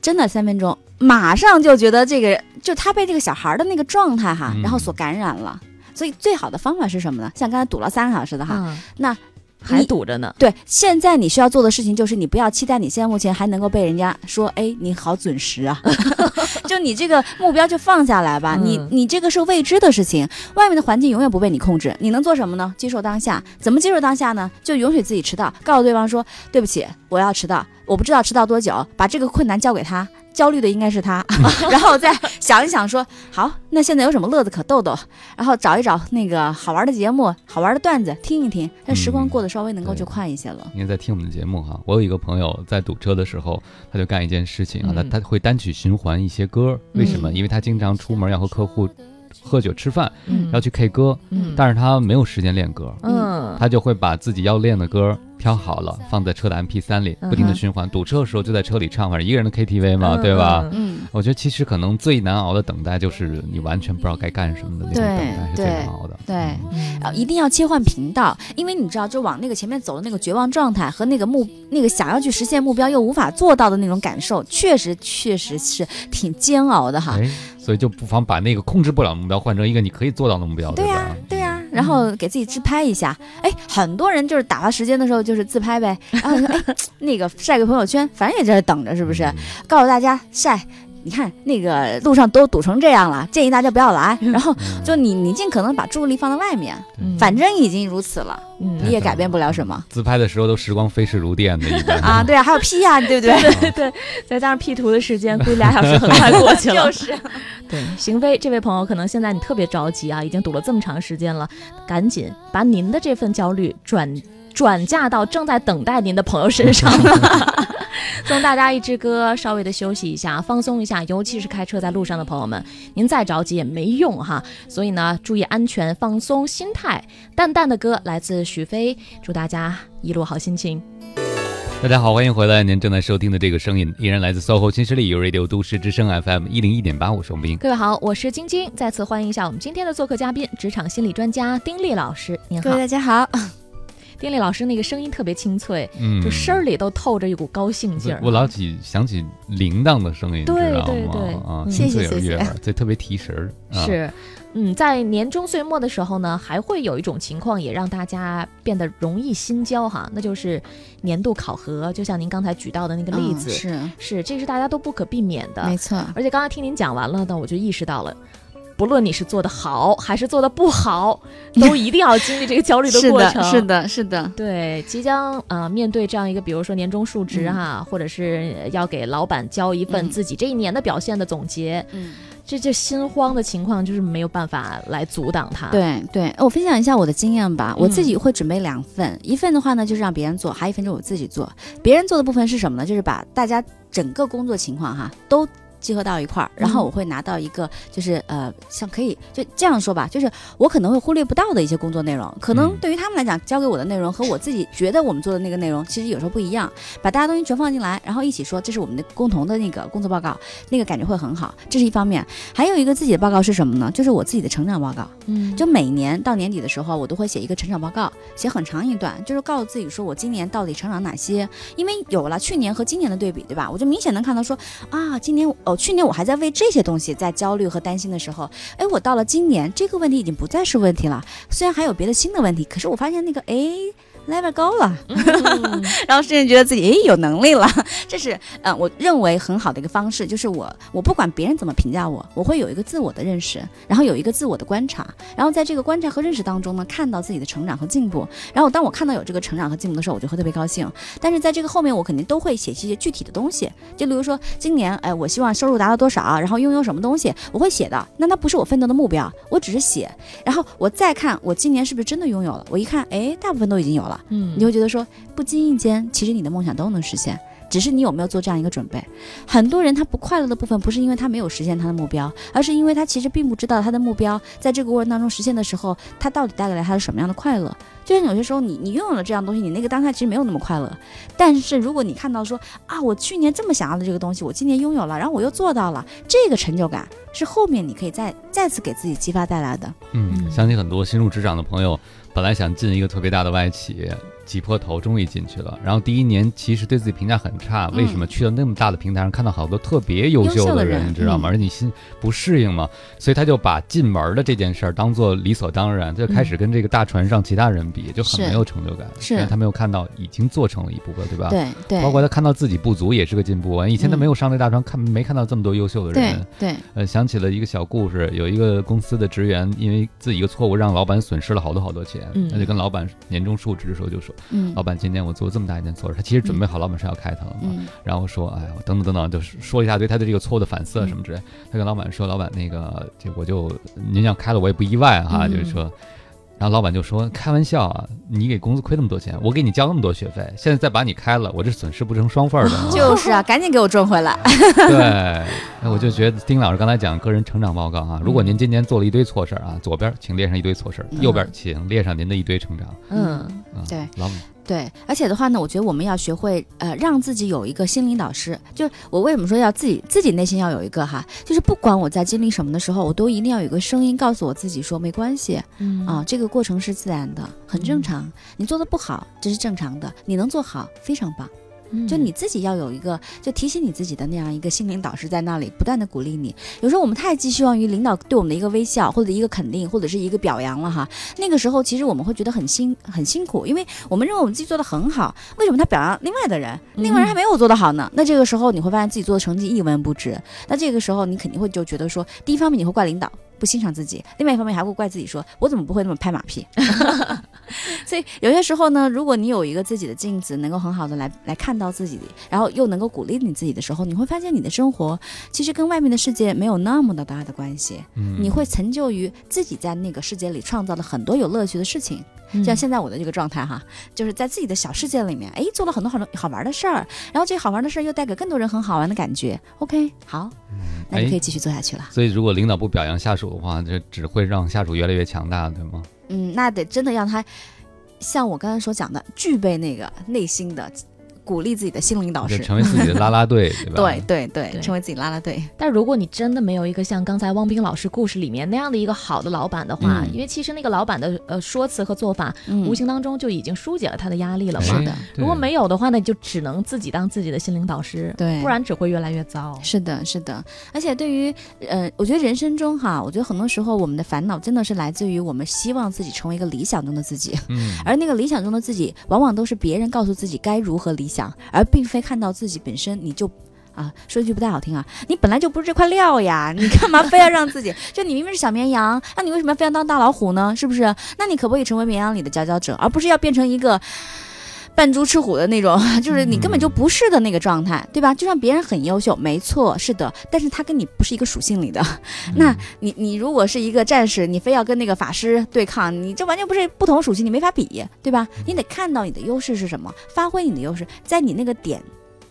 真的三分钟，马上就觉得这个就他被这个小孩的那个状态哈，嗯然后所感染了。所以最好的方法是什么呢？像刚才堵了三个小时的哈，嗯，那还堵着呢。对，现在你需要做的事情就是你不要期待你现在目前还能够被人家说，哎，你好准时啊，就你这个目标就放下来吧。你嗯你这个是未知的事情，外面的环境永远不被你控制。你能做什么呢？接受当下。怎么接受当下呢？就允许自己迟到，告诉对方说对不起，我要迟到，我不知道迟到多久，把这个困难交给他。焦虑的应该是他，然后再想一想说，好，那现在有什么乐子可逗逗，然后找一找那个好玩的节目、好玩的段子听一听，那时光嗯过得稍微能够就快一些了。因为在听我们的节目哈。我有一个朋友在堵车的时候，他就干一件事情啊，他嗯。他会单曲循环一些歌，为什么？嗯。因为他经常出门要和客户喝酒吃饭，嗯。要去 K 歌，嗯。但是他没有时间练歌，嗯，他就会把自己要练的歌挑好了，放在车的 MP 三里，不停的循环。堵车的时候就在车里唱，反正一个人的 KTV 嘛，嗯对吧？嗯嗯，我觉得其实可能最难熬的等待就是你完全不知道该干什么的那种等待是最难熬的。对啊一定要切换频道，因为你知道，就往那个前面走的那个绝望状态和那个目那个想要去实现目标又无法做到的那种感受，确实确实是挺煎熬的哈。哎，所以就不妨把那个控制不了的目标换成一个你可以做到的目标，对呀、吧？对呀、然后给自己自拍一下。哎，很多人就是打发时间的时候就是自拍呗，然后说哎，那个晒个朋友圈，反正也在这等着，是不是？嗯告诉大家晒。你看那个路上都堵成这样了，建议大家不要来。然后嗯就你，你尽可能把注意力放在外面，嗯反正已经如此了，嗯你也改变不了什么自拍的时候都时光飞逝如电的，一般啊。对啊，还有 P 呀、对不对？对对，再加上 P 图的时间，估计俩小时很快过去了。就是，对，邢飞这位朋友，可能现在你特别着急啊，已经堵了这么长时间了，赶紧把您的这份焦虑转转嫁到正在等待您的朋友身上。送大家一支歌，稍微的休息一下，放松一下，尤其是开车在路上的朋友们，您再着急也没用哈。所以呢，注意安全，放松心态。淡淡的歌来自许飞，祝大家一路好心情。大家好，欢迎回来！您正在收听的这个声音依然来自 SOHO 新势力 Radio 都市之声 FM 一零一点八，我是王斌。各位好，我是晶晶，再次欢迎一下我们今天的做客嘉宾，职场心理专家丁力老师。您好各位，大家好。丁力老师那个声音特别清脆，嗯，就声儿里都透着一股高兴劲儿。我老起想起铃铛的声音，对知道对对吗？啊，谢谢谢谢这特别提神儿。啊、是，嗯，在年终岁末的时候呢，还会有一种情况也让大家变得容易心焦哈，那就是年度考核，就像您刚才举到的那个例子，嗯是是，这是大家都不可避免的。没错，而且刚才听您讲完了呢，我就意识到了。不论你是做的好还是做的不好，都 一定要经历这个焦虑的过程。的，是的，是的，对，即将啊、呃面对这样一个，比如说年终述职哈，或者是要给老板交一份嗯自己这一年的表现的总结，嗯。这这心慌的情况就是没有办法来阻挡它。，对对，我分享一下我的经验吧。我自嗯己会准备两份，一份的话呢就是让别人做，还有一份就是我自己做。别人做的部分是什么呢？就是把大家整个工作情况哈都集合到一块儿，然后我会拿到一个就是呃，像可以就这样说吧，就是我可能会忽略不到的一些工作内容，可能嗯对于他们来讲，交给我的内容和我自己觉得我们做的那个内容，其实有时候不一样。把大家东西全放进来，然后一起说，这是我们的共同的那个工作报告，那个感觉会很好，这是一方面。还有一个自己的报告是什么呢？就是我自己的成长报告。嗯，就每年到年底的时候，我都会写一个成长报告，写很长一段，就是告诉自己说我今年到底成长哪些。因为有了去年和今年的对比，对吧？我就明显能看到说啊，今年去年我还在为这些东西在焦虑和担心的时候，哎，我到了今年这个问题已经不再是问题了。虽然还有别的新的问题，可是我发现那个哎。Level 高了，嗯 然后甚至觉得自己诶有能力了，这是嗯、呃我认为很好的一个方式，就是我我不管别人怎么评价我，我会有一个自我的认识，然后有一个自我的观察，然后在这个观察和认识当中呢，看到自己的成长和进步，然后当我看到有这个成长和进步的时候，我就会特别高兴。但是在这个后面，我肯定都会写一些具体的东西，就比如说今年哎，我希望收入达到多少，然后拥有什么东西，我会写的。那它不是我奋斗的目标，我只是写，然后我再看我今年是不是真的拥有了，我一看，哎，大部分都已经有了。嗯你会觉得说，不经意间，其实你的梦想都能实现，只是你有没有做这样一个准备。很多人他不快乐的部分，不是因为他没有实现他的目标，而是因为他其实并不知道他的目标在这个过程当中实现的时候，他到底带给了他是什么样的快乐。就像有些时候你你拥有了这样东西，你那个当下其实没有那么快乐。但是如果你看到说啊，我去年这么想要的这个东西，我今年拥有了，然后我又做到了，这个成就感是后面你可以再再次给自己激发带来的。嗯，嗯相信很多新入职场的朋友，本来想进一个特别大的外企，挤破头终于进去了。然后第一年其实对自己评价很差，为什么去到那么大的平台上看到好多特别优优秀秀的人，你知道吗？嗯而且你心不适应嘛，所以他就把进门的这件事儿当做理所当然，他就开始跟这个大船上其他人比，就很没有成就感。是因为他没有看到已经做成了一部分，对吧？。对对，包括他看到自己不足也是个进步啊！以前他嗯没有上那大船，看没看到这么多优秀的人。对，呃，想起了一个小故事，有一个公司的职员因为自己一个错误让老板损失了好多好多钱，嗯他就跟老板年终述职的时候就说：“嗯老板，今天我做了这么大一件错事，他其实准备好老板是要开他了嘛。嗯然后说：“哎呀，等等等等，就是说一大堆他的这个错误的反思什么之类。他跟老板说：“老板，那个这我就您要开了，我也不意外哈。嗯就是说。然后老板就说：“开玩笑啊，你给公司亏那么多钱，我给你交那么多学费，现在再把你开了，我这损失不成双份儿的吗？”就是啊，赶紧给我赚回来。对，那我就觉得丁老师刚才讲个人成长报告啊，如果您今年做了一堆错事儿啊，左边请列上一堆错事儿，嗯右边请列上您的一堆成长。嗯嗯，对，老对，而且的话呢，我觉得我们要学会呃，让自己有一个心灵导师。就我为什么说要自己自己内心要有一个哈，就是不管我在经历什么的时候，我都一定要有一个声音告诉我自己说没关系嗯啊，这个过程是自然的，很正常。你做的不好，这是正常的，你能做好，非常棒。嗯就你自己要有一个，就提醒你自己的那样一个心灵导师在那里不断的鼓励你。有时候我们太寄希望于领导对我们的一个微笑，或者一个肯定，或者是一个表扬了哈。那个时候其实我们会觉得很辛很辛苦，因为我们认为我们自己做的很好，为什么他表扬另外的人，另外人还没有做的好呢？那这个时候你会发现自己做的成绩一文不值。那这个时候你肯定会就觉得说，第一方面你会怪领导。不欣赏自己，另外一方面还会怪自己说，我怎么不会那么拍马屁？所以有些时候呢，如果你有一个自己的镜子，能够很好的来来看到自己，然后又能够鼓励你自己的时候，你会发现你的生活其实跟外面的世界没有那么的大的关系。嗯，你会成就于自己在那个世界里创造了很多有乐趣的事情。嗯像现在我的这个状态哈，就是在自己的小世界里面，哎，做了很多很多好玩的事儿，然后这好玩的事儿又带给更多人很好玩的感觉。OK，好，那就可以哎，继续做下去了。所以如果领导不表扬下属的话，这只会让下属越来越强大，对吗？嗯，那得真的让他像我刚才所讲的，具备那个内心的鼓励自己的心灵导师。成为自己的啦啦队，对吧？对对对，成为自己啦啦队。但如果你真的没有一个像刚才汪冰老师故事里面那样的一个好的老板的话，嗯因为其实那个老板的呃说辞和做法，嗯无形当中就已经疏解了他的压力了。是的如果没有的话呢，就只能自己当自己的心灵导师，对不然只会越来越糟。是的，是的，而且对于呃，我觉得人生中哈，我觉得很多时候我们的烦恼真的是来自于我们希望自己成为一个理想中的自己，嗯，而那个理想中的自己，往往都是别人告诉自己该如何理想，而并非看到自己本身你就。啊，说句不太好听啊，你本来就不是这块料呀，你干嘛非要让自己？就你明明是小绵羊，那你为什么要非要当大老虎呢？是不是？那你可不可以成为绵羊里的佼佼者，而不是要变成一个扮猪吃虎的那种？就是你根本就不是的那个状态，对吧？就算别人很优秀，没错，是的，但是他跟你不是一个属性里的。那你你如果是一个战士，你非要跟那个法师对抗，你这完全不是不同属性，你没法比，对吧？你得看到你的优势是什么，发挥你的优势，在你那个点。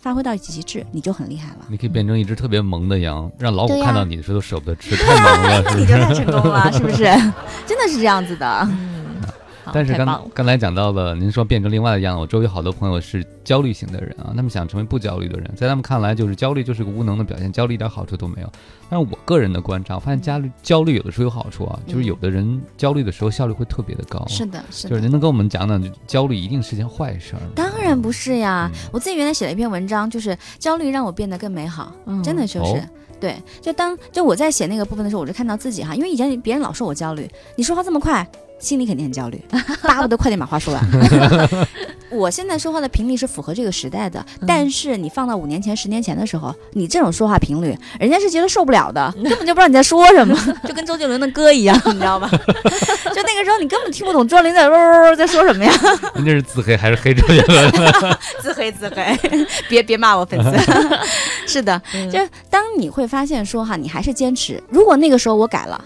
发挥到极致，你就很厉害了。你可以变成一只特别萌的羊，让老虎看到你的时候都舍不得吃，太萌了，那 你就太？成功了，是不是？真的是这样子的。但是刚刚才讲到了，您说变成另外的样子，我周围好多朋友是焦虑型的人啊，他们想成为不焦虑的人，在他们看来就是焦虑就是个无能的表现，焦虑一点好处都没有。但是我个人的观察，我发现焦虑焦虑有的时候有好处啊，就是有的人焦虑的时候效率会特别的高。是的，是的。就是您能跟我们讲讲，就焦虑一定是件坏事儿吗？当然不是呀，嗯我自己原来写了一篇文章，就是焦虑让我变得更美好，嗯真的就是。哦对，就当就我在写那个部分的时候，我就看到自己哈，因为以前别人老说我焦虑，你说话这么快，心里肯定很焦虑，巴不得快点把话说完。我现在说话的频率是符合这个时代的，嗯但是你放到五年前、十年前的时候，你这种说话频率，人家是觉得受不了的，根本就不知道你在说什么，就跟周杰伦的歌一样，你知道吗？就那个时候你根本听不懂周杰伦在喔在说什么呀。人家是自黑还是黑周杰伦？自黑自黑，别别骂我粉丝。是的，嗯就是当你会发现说哈，你还是坚持。如果那个时候我改了，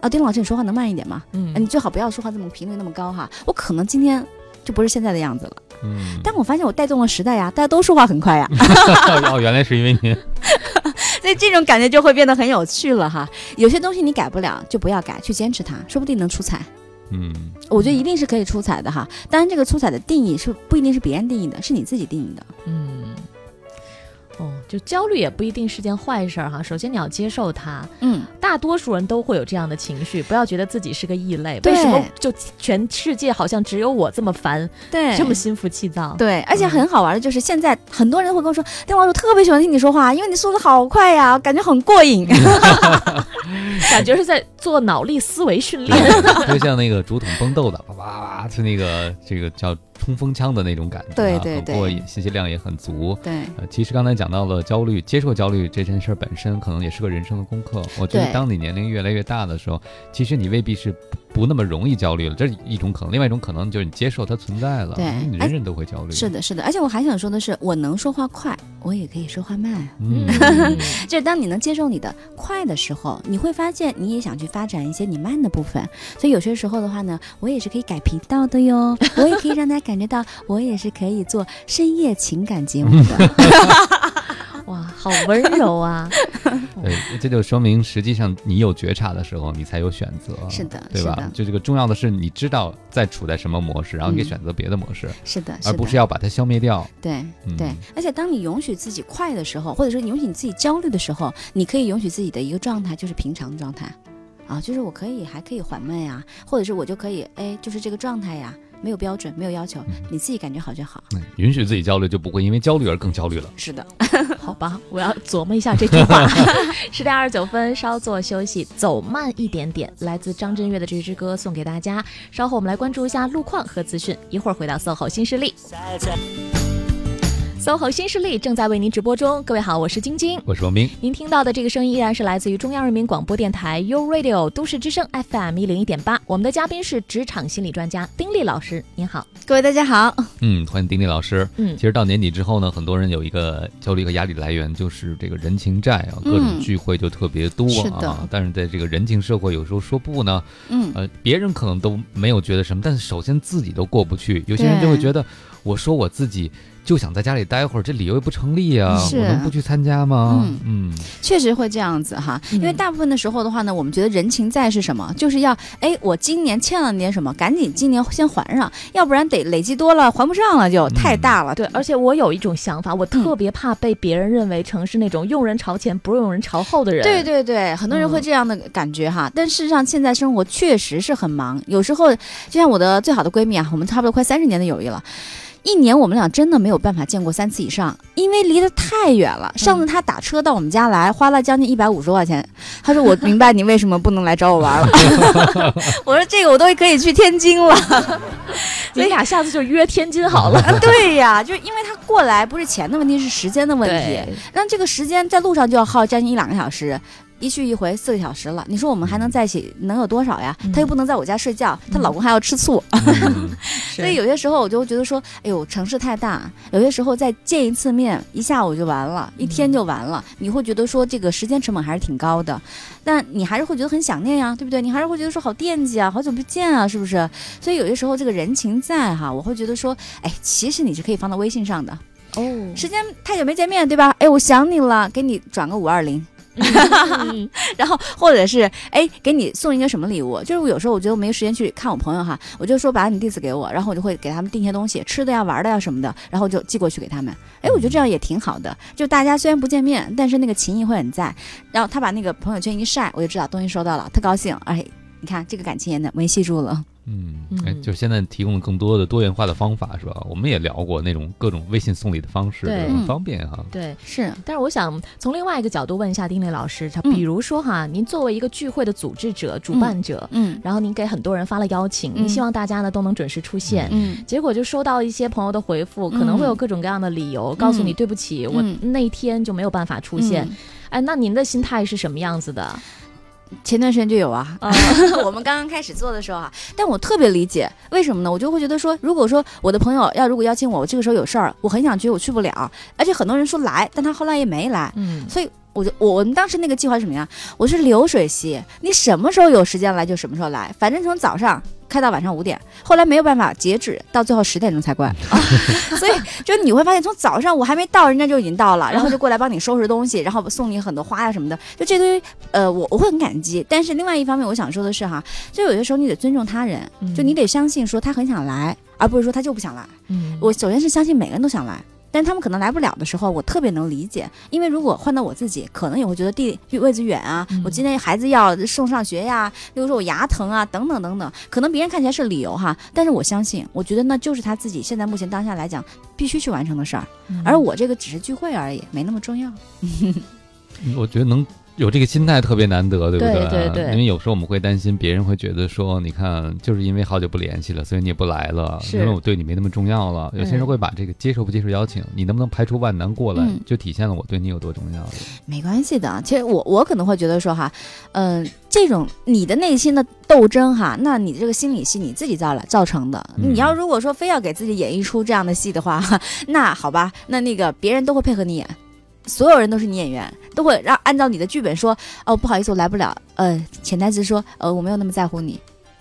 啊，丁老师你说话能慢一点吗？嗯啊你最好不要说话这么频率那么高哈，我可能今天就不是现在的样子了。嗯，但我发现我带动了时代呀，大家都说话很快呀，哦，原来是因为您，所以这种感觉就会变得很有趣了哈。有些东西你改不了就不要改，去坚持它，说不定能出彩。嗯，我觉得一定是可以出彩的哈。当然，这个出彩的定义是不一定是别人定义的，是你自己定义的。嗯，哦，就焦虑也不一定是件坏事儿哈。首先你要接受它，嗯，大多数人都会有这样的情绪，不要觉得自己是个异类。对为什么就全世界好像只有我这么烦，对这么心浮气躁？对，而且嗯很好玩的就是，现在很多人会跟我说：“丁老师，我特别喜欢听你说话，因为你速度好快呀，感觉很过瘾。感觉是在做脑力思维训练。就像那个竹筒崩豆的，叭叭叭，是那个这个叫冲锋枪的那种感觉、啊，对对对很过瘾，信息量也很足。对，呃，其实刚才讲到了焦虑，接受焦虑这件事儿本身，可能也是个人生的功课。我觉得当你年龄越来越大的时候，其实你未必是不不那么容易焦虑了，这是一种可能。另外一种可能就是你接受它存在了，对人人都会焦虑。是，的，是的。而且我还想说的是，我能说话快，我也可以说话慢。嗯，就是当你能接受你的快的时候，你会发现你也想去发展一些你慢的部分。所以有些时候的话呢，我也是可以改频道的哟，我也可以让大家感觉到我也是可以做深夜情感节目的。哇，好温柔啊！对，这就说明实际上你有觉察的时候，你才有选择。是的对吧？就这个重要的是，你知道在处在什么模式，然后你可以嗯选择别的模式，是的，而不是要把它消灭掉。对嗯对，而且当你允许自己快的时候，或者说你允许你自己焦虑的时候，你可以允许自己的一个状态就是平常的状态，啊，就是我可以还可以缓慢呀，或者是我就可以哎，就是这个状态呀，没有标准，没有要求，你自己感觉好就好。嗯允许自己焦虑，就不会因为焦虑而更焦虑了。是的，好吧，我要琢磨一下这句话。十点二十九分，稍作休息，走慢一点点。来自张震岳的这支歌送给大家。稍后我们来关注一下路况和资讯，一会儿回到 SOHO 新势力。SOHO 新势力正在为您直播中，各位好，我是晶晶。我是王斌，您听到的这个声音依然是来自于中央人民广播电台 u Radio 都市之声 FM 一零一点八。我们的嘉宾是职场心理专家丁力老师，您好。各位大家好。嗯，欢迎丁力老师。嗯其实到年底之后呢，很多人有一个焦虑和压力的来源，就是这个人情债啊，各种嗯聚会就特别多是的啊。但是在这个人情社会，有时候说不呢，嗯，呃，别人可能都没有觉得什么，但是首先自己都过不去。有些人就会觉得，我说我自己就想在家里待会儿，这理由也不成立呀、是我能不去参加吗？嗯嗯确实会这样子哈，因为嗯大部分的时候的话呢，我们觉得人情债是什么？就是要哎，我今年欠了你点什么，赶紧今年先还上，要不然得累积多了还不上了就，太大了。对，而且我有一种想法，我特别怕被别人认为成是那种用人朝前不用人朝后的人。对对对，很多人会嗯这样的感觉哈，但事实上现在生活确实是很忙，有时候就像我的最好的闺蜜啊，我们差不多快三十年的友谊了。一年我们俩真的没有办法见过三次以上，因为离得太远了。上次他打车到我们家来，花了将近一百五十块钱。他说：“我明白你为什么不能来找我玩了。”我说：“这个我都可以去天津了。”你俩下次就约天津好了。啊，对呀，就是因为他过来不是钱的问题，是时间的问题。那这个时间在路上就要耗将近一两个小时。一去一回四个小时了，你说我们还能在一起能有多少呀？嗯她又不能在我家睡觉，她嗯老公还要吃醋，嗯所以有些时候我就觉得说，哎呦，城市太大，有些时候再见一次面，一下午就完了，一天就完了，你会觉得说这个时间成本还是挺高的，但你还是会觉得很想念呀，对不对？你还是会觉得说好惦记啊，好久不见啊，是不是？所以有些时候这个人情在哈，我会觉得说，哎，其实你是可以放到微信上的。哦，时间太久没见面，对吧？哎，我想你了，给你转个五二零。嗯 然后或者是哎，给你送一个什么礼物？就是我有时候我觉得我没时间去看我朋友哈，我就说把你地址给我，然后我就会给他们订些东西，吃的呀、玩的呀什么的，然后就寄过去给他们。哎，我觉得这样也挺好的，就大家虽然不见面，但是那个情谊会很在。然后他把那个朋友圈一晒，我就知道东西收到了，特高兴。哎，你看这个感情也能维系住了。嗯，嗯哎，就现在提供了更多的多元化的方法，是吧？我们也聊过那种各种微信送礼的方式，对很方便哈。对。是，但是我想从另外一个角度问一下丁磊老师，他嗯比如说哈，您作为一个聚会的组织者、主办者，嗯然后您给很多人发了邀请，嗯你希望大家呢都能准时出现。嗯结果就收到一些朋友的回复，可能会有各种各样的理由，告诉你对不起，我嗯那天就没有办法出现。嗯哎，那您的心态是什么样子的？前段时间就有啊，啊 我们刚刚开始做的时候啊，但我特别理解为什么呢？我就会觉得说，如果说我的朋友要如果邀请我，我这个时候有事儿，我很想去，我去不了，而且很多人说来，但他后来也没来，嗯所以我就我我们当时那个计划是什么呀？我是流水席，你什么时候有时间来就什么时候来，反正从早上。开到晚上五点，后来没有办法截止，到最后十点钟才关，所以就你会发现，从早上我还没到，人家就已经到了，然后就过来帮你收拾东西，然后送你很多花呀什么的，就这堆，呃，我我会很感激。但是另外一方面，我想说的是哈，就有些时候你得尊重他人，嗯就你得相信说他很想来，而不是说他就不想来。嗯我首先是相信每个人都想来，但他们可能来不了的时候，我特别能理解，因为如果换到我自己，可能也会觉得地理位置远啊，嗯。我今天孩子要送上学呀，比如说我牙疼啊，等等等等，可能别人看起来是理由哈，但是我相信，我觉得那就是他自己现在目前当下来讲必须去完成的事儿，嗯。而我这个只是聚会而已，没那么重要。我觉得能有这个心态特别难得，对不对对对对因为有时候我们会担心别人会觉得说，你看，就是因为好久不联系了，所以你也不来了，因为我对你没那么重要了。有些人嗯会把这个接受不接受邀请，你能不能排除万难过来，嗯就体现了我对你有多重要了。没关系的，其实我我可能会觉得说哈，嗯、这种你的内心的斗争哈，那你这个心理戏你自己造了造成的。嗯你要如果说非要给自己演一出这样的戏的话，哈 那好吧，那那个别人都会配合你演，所有人都是你演员，都会让按照你的剧本说，哦不好意思我来不了，呃潜台词说，呃我没有那么在乎你。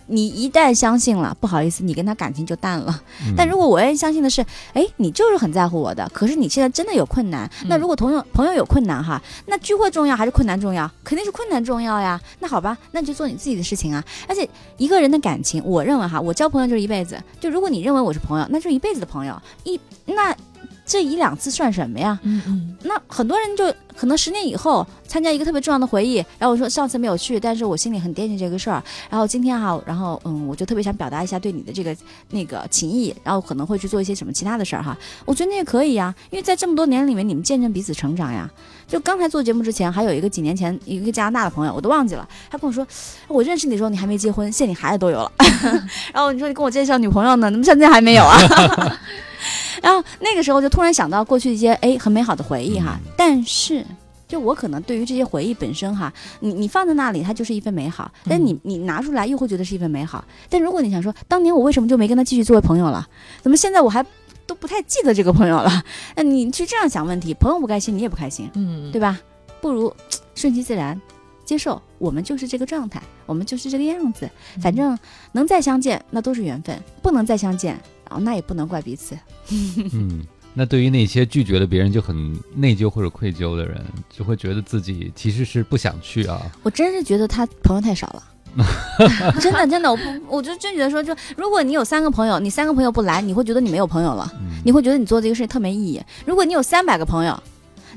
你一旦相信了，不好意思，你跟他感情就淡了。嗯但如果我愿意相信的是，哎，你就是很在乎我的，可是你现在真的有困难。嗯那如果朋友朋友有困难哈，那聚会重要还是困难重要？肯定是困难重要呀。那好吧，那你就做你自己的事情啊。而且一个人的感情，我认为哈，我交朋友就是一辈子。就如果你认为我是朋友，那就是一辈子的朋友。一那这一两次算什么呀？嗯嗯那很多人就可能十年以后参加一个特别重要的会议，然后我说上次没有去，但是我心里很惦记这个事儿，然后今天哈，然后嗯，我就特别想表达一下对你的这个那个情谊，然后可能会去做一些什么其他的事儿哈，我觉得那也可以呀，因为在这么多年里面，你们见证彼此成长呀。就刚才做节目之前，还有一个几年前一个加拿大的朋友，我都忘记了，他跟我说，我认识你的时候你还没结婚，现在你孩子都有了，然后你说你跟我介绍女朋友呢，怎么现在还没有啊？然后那个时候就突然想到过去一些哎很美好的回忆哈，但是就我可能对于这些回忆本身哈，你你放在那里它就是一份美好，但你你拿出来又会觉得是一份美好。但如果你想说当年我为什么就没跟他继续作为朋友了？怎么现在我还都不太记得这个朋友了？那你去这样想问题，朋友不开心你也不开心，嗯，对吧？不如顺其自然。接受我们就是这个状态，我们就是这个样子，反正能再相见那都是缘分，不能再相见，然后那也不能怪彼此。嗯，那对于那些拒绝了别人就很内疚或者愧疚的人，就会觉得自己其实是不想去啊。我真是觉得他朋友太少了。真的真的，我不，我就真觉得说，就如果你有三个朋友，你三个朋友不来，你会觉得你没有朋友了，嗯你会觉得你做这个事情特没意义。如果你有三百个朋友，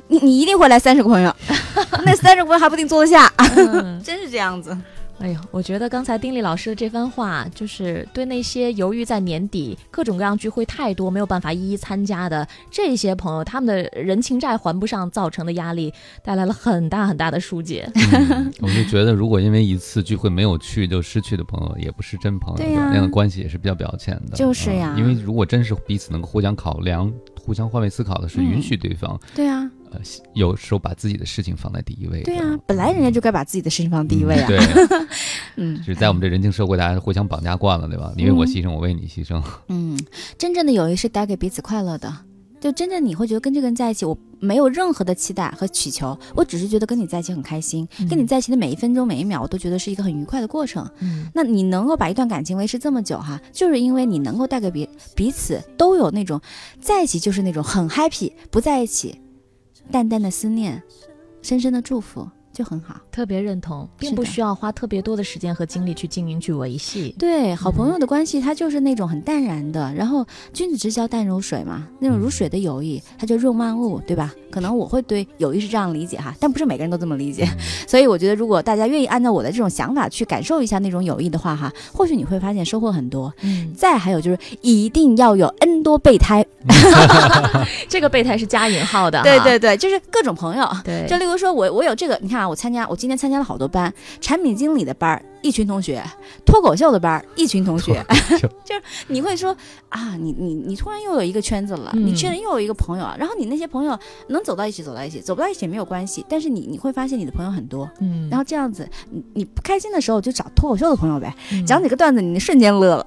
你你一定会来三十个朋友，那三十个朋友还不一定坐得下，嗯真是这样子。哎呦，我觉得刚才丁力老师的这番话，就是对那些犹豫在年底各种各样聚会太多没有办法一一参加的这些朋友，他们的人情债还不上造成的压力，带来了很大很大的疏解。嗯。我就觉得，如果因为一次聚会没有去就失去的朋友，也不是真朋友，对呀那样的关系也是比较表浅的。就是呀。嗯因为如果真是彼此能够互相考量、互相换位思考的，是嗯。允许对方、对啊，呃有时候把自己的事情放在第一位。对啊，本来人家就该把自己的事情放第一位啊。对，嗯就是在我们这人情社会，大家互相绑架惯了，对吧？你为我牺牲，我为你牺牲。嗯，真正的友谊是带给彼此快乐的。就真正你会觉得跟这个人在一起，我没有任何的期待和祈求，我只是觉得跟你在一起很开心，嗯跟你在一起的每一分钟每一秒，我都觉得是一个很愉快的过程。嗯那你能够把一段感情维持这么久哈，就是因为你能够带给彼彼此都有那种在一起就是那种很 happy，不在一起，淡淡的思念，深深的祝福。就很好。特别认同，并不需要花特别多的时间和精力去经营、去维系。对，好朋友的关系，它就是那种很淡然的，然后君子之交淡如水嘛，那种如水的友谊，它就润万物，对吧？可能我会对友谊是这样理解哈，但不是每个人都这么理解。所以我觉得，如果大家愿意按照我的这种想法去感受一下那种友谊的话哈，或许你会发现收获很多。嗯，再还有就是，一定要有 N 多备胎，这个备胎是加引号的。对对对，就是各种朋友。对，就例如说我我有这个，你看啊，我参加我今天参加了好多班，产品经理的班儿一群同学，脱口秀的班儿一群同学，就是你会说啊，你你你突然又有一个圈子了，嗯你确认又有一个朋友啊，然后你那些朋友能走到一起走到一起，走不到一起也没有关系，但是你你会发现你的朋友很多，嗯，然后这样子，你你不开心的时候就找脱口秀的朋友呗，嗯。讲几个段子，你瞬间乐了，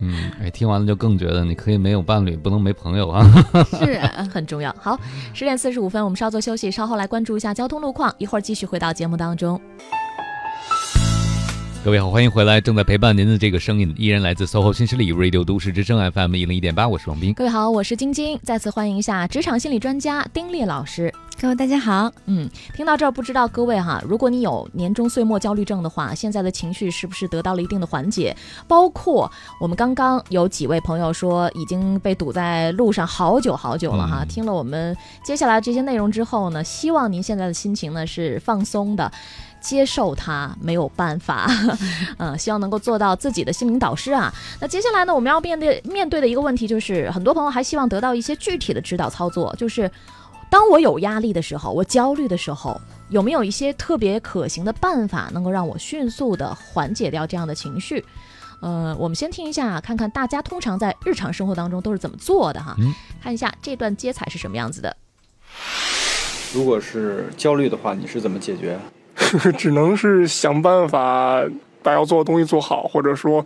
嗯，哎，听完了就更觉得你可以没有伴侣，不能没朋友啊。是。很重要。好，十点四十五分，我们稍作休息，稍后来关注一下交通路况，一会儿继续回到节目当中。各位好，欢迎回来，正在陪伴您的这个声音依然来自 SOHO 新势力 Radio 都市之声 FM 一零一点八，我是王斌。各位好，我是晶晶，再次欢迎一下职场心理专家丁烈老师。各位大家好，嗯，听到这儿，不知道各位哈，如果你有年终岁末焦虑症的话，现在的情绪是不是得到了一定的缓解？包括我们刚刚有几位朋友说已经被堵在路上好久好久了哈。嗯听了我们接下来这些内容之后呢，希望您现在的心情呢是放松的。接受它没有办法，嗯，希望能够做到自己的心灵导师啊。那接下来呢，我们要面对面对的一个问题就是，很多朋友还希望得到一些具体的指导操作，就是当我有压力的时候，我焦虑的时候，有没有一些特别可行的办法，能够让我迅速的缓解掉这样的情绪？呃，我们先听一下，看看大家通常在日常生活当中都是怎么做的哈。嗯看一下这段接彩是什么样子的。如果是焦虑的话，你是怎么解决？只能是想办法把要做的东西做好，或者说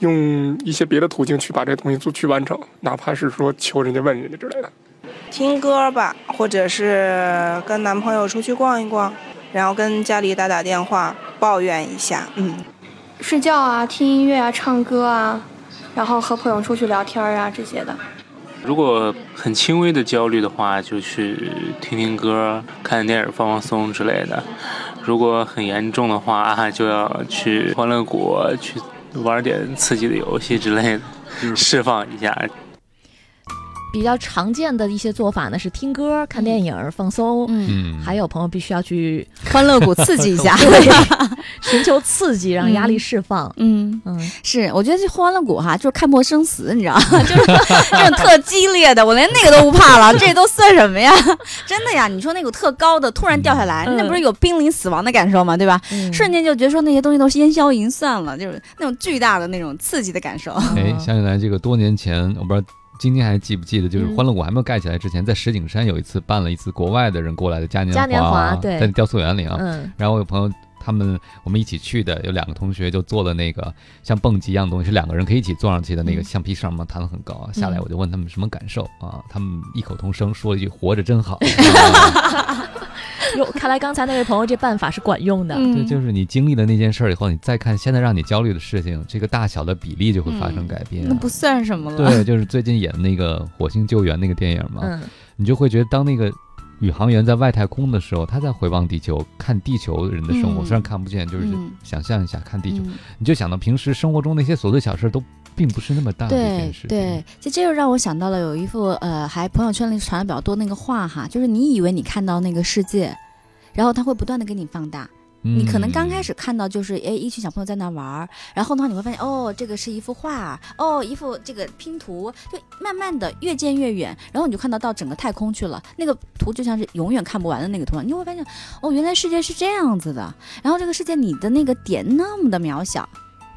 用一些别的途径去把这东西做去完成，哪怕是说求人家问人家之类的。听歌吧，或者是跟男朋友出去逛一逛，然后跟家里打打电话抱怨一下，嗯。睡觉啊，听音乐啊，唱歌啊，然后和朋友出去聊天啊这些的。如果很轻微的焦虑的话，就去听听歌、看电影、放放松之类的。如果很严重的话，就要去欢乐谷去玩点刺激的游戏之类的，释放一下。比较常见的一些做法呢是听歌、看电影、放松。嗯，嗯，还有朋友必须要去欢乐谷刺激一下，对 寻求刺激，让压力释放。嗯。嗯，是，我觉得这欢乐谷哈，就是看破生死，你知道吗？就是这种特激烈的，我连那个都不怕了，这都算什么呀？真的呀，你说那股特高的突然掉下来，嗯那不是有濒临死亡的感受吗？对吧？嗯瞬间就觉得说那些东西都是烟消云散了，就是那种巨大的那种刺激的感受。哎，想起来这个多年前，我不知道晶晶还记不记得，就是嗯。欢乐谷还没有盖起来之前，在石景山有一次办了一次国外的人过来的嘉年嘉年华对。在雕塑园里啊。嗯。然后我有朋友，他们我们一起去的，有两个同学就做了那个像蹦极一样的东西，是两个人可以一起坐上去的那个嗯橡皮绳嘛，弹得很高啊。下来嗯我就问他们什么感受啊，他们异口同声说了一句“活着真好”啊。哟，看来刚才那位朋友这办法是管用的。嗯对，就是你经历了那件事儿以后，你再看现在让你焦虑的事情，这个大小的比例就会发生改变。那不算什么了。对，就是最近演的那个《火星救援》那个电影嘛，嗯你就会觉得当那个宇航员在外太空的时候，他在回望地球，看地球人的生活，嗯。虽然看不见，就是嗯。想象一下看地球，嗯。你就想到平时生活中那些琐碎小事都并不是那么大的一对件事情。对，其实这又让我想到了有一幅呃，还朋友圈里传的比较多那个画哈，就是你以为你看到那个世界，然后它会不断的给你放大。你可能刚开始看到就是哎一群小朋友在那玩儿，然后呢你会发现哦这个是一幅画，哦一幅这个拼图，就慢慢的越渐越远，然后你就看到到整个太空去了，那个图就像是永远看不完的那个图，你就会发现哦原来世界是这样子的，然后这个世界你的那个点那么的渺小，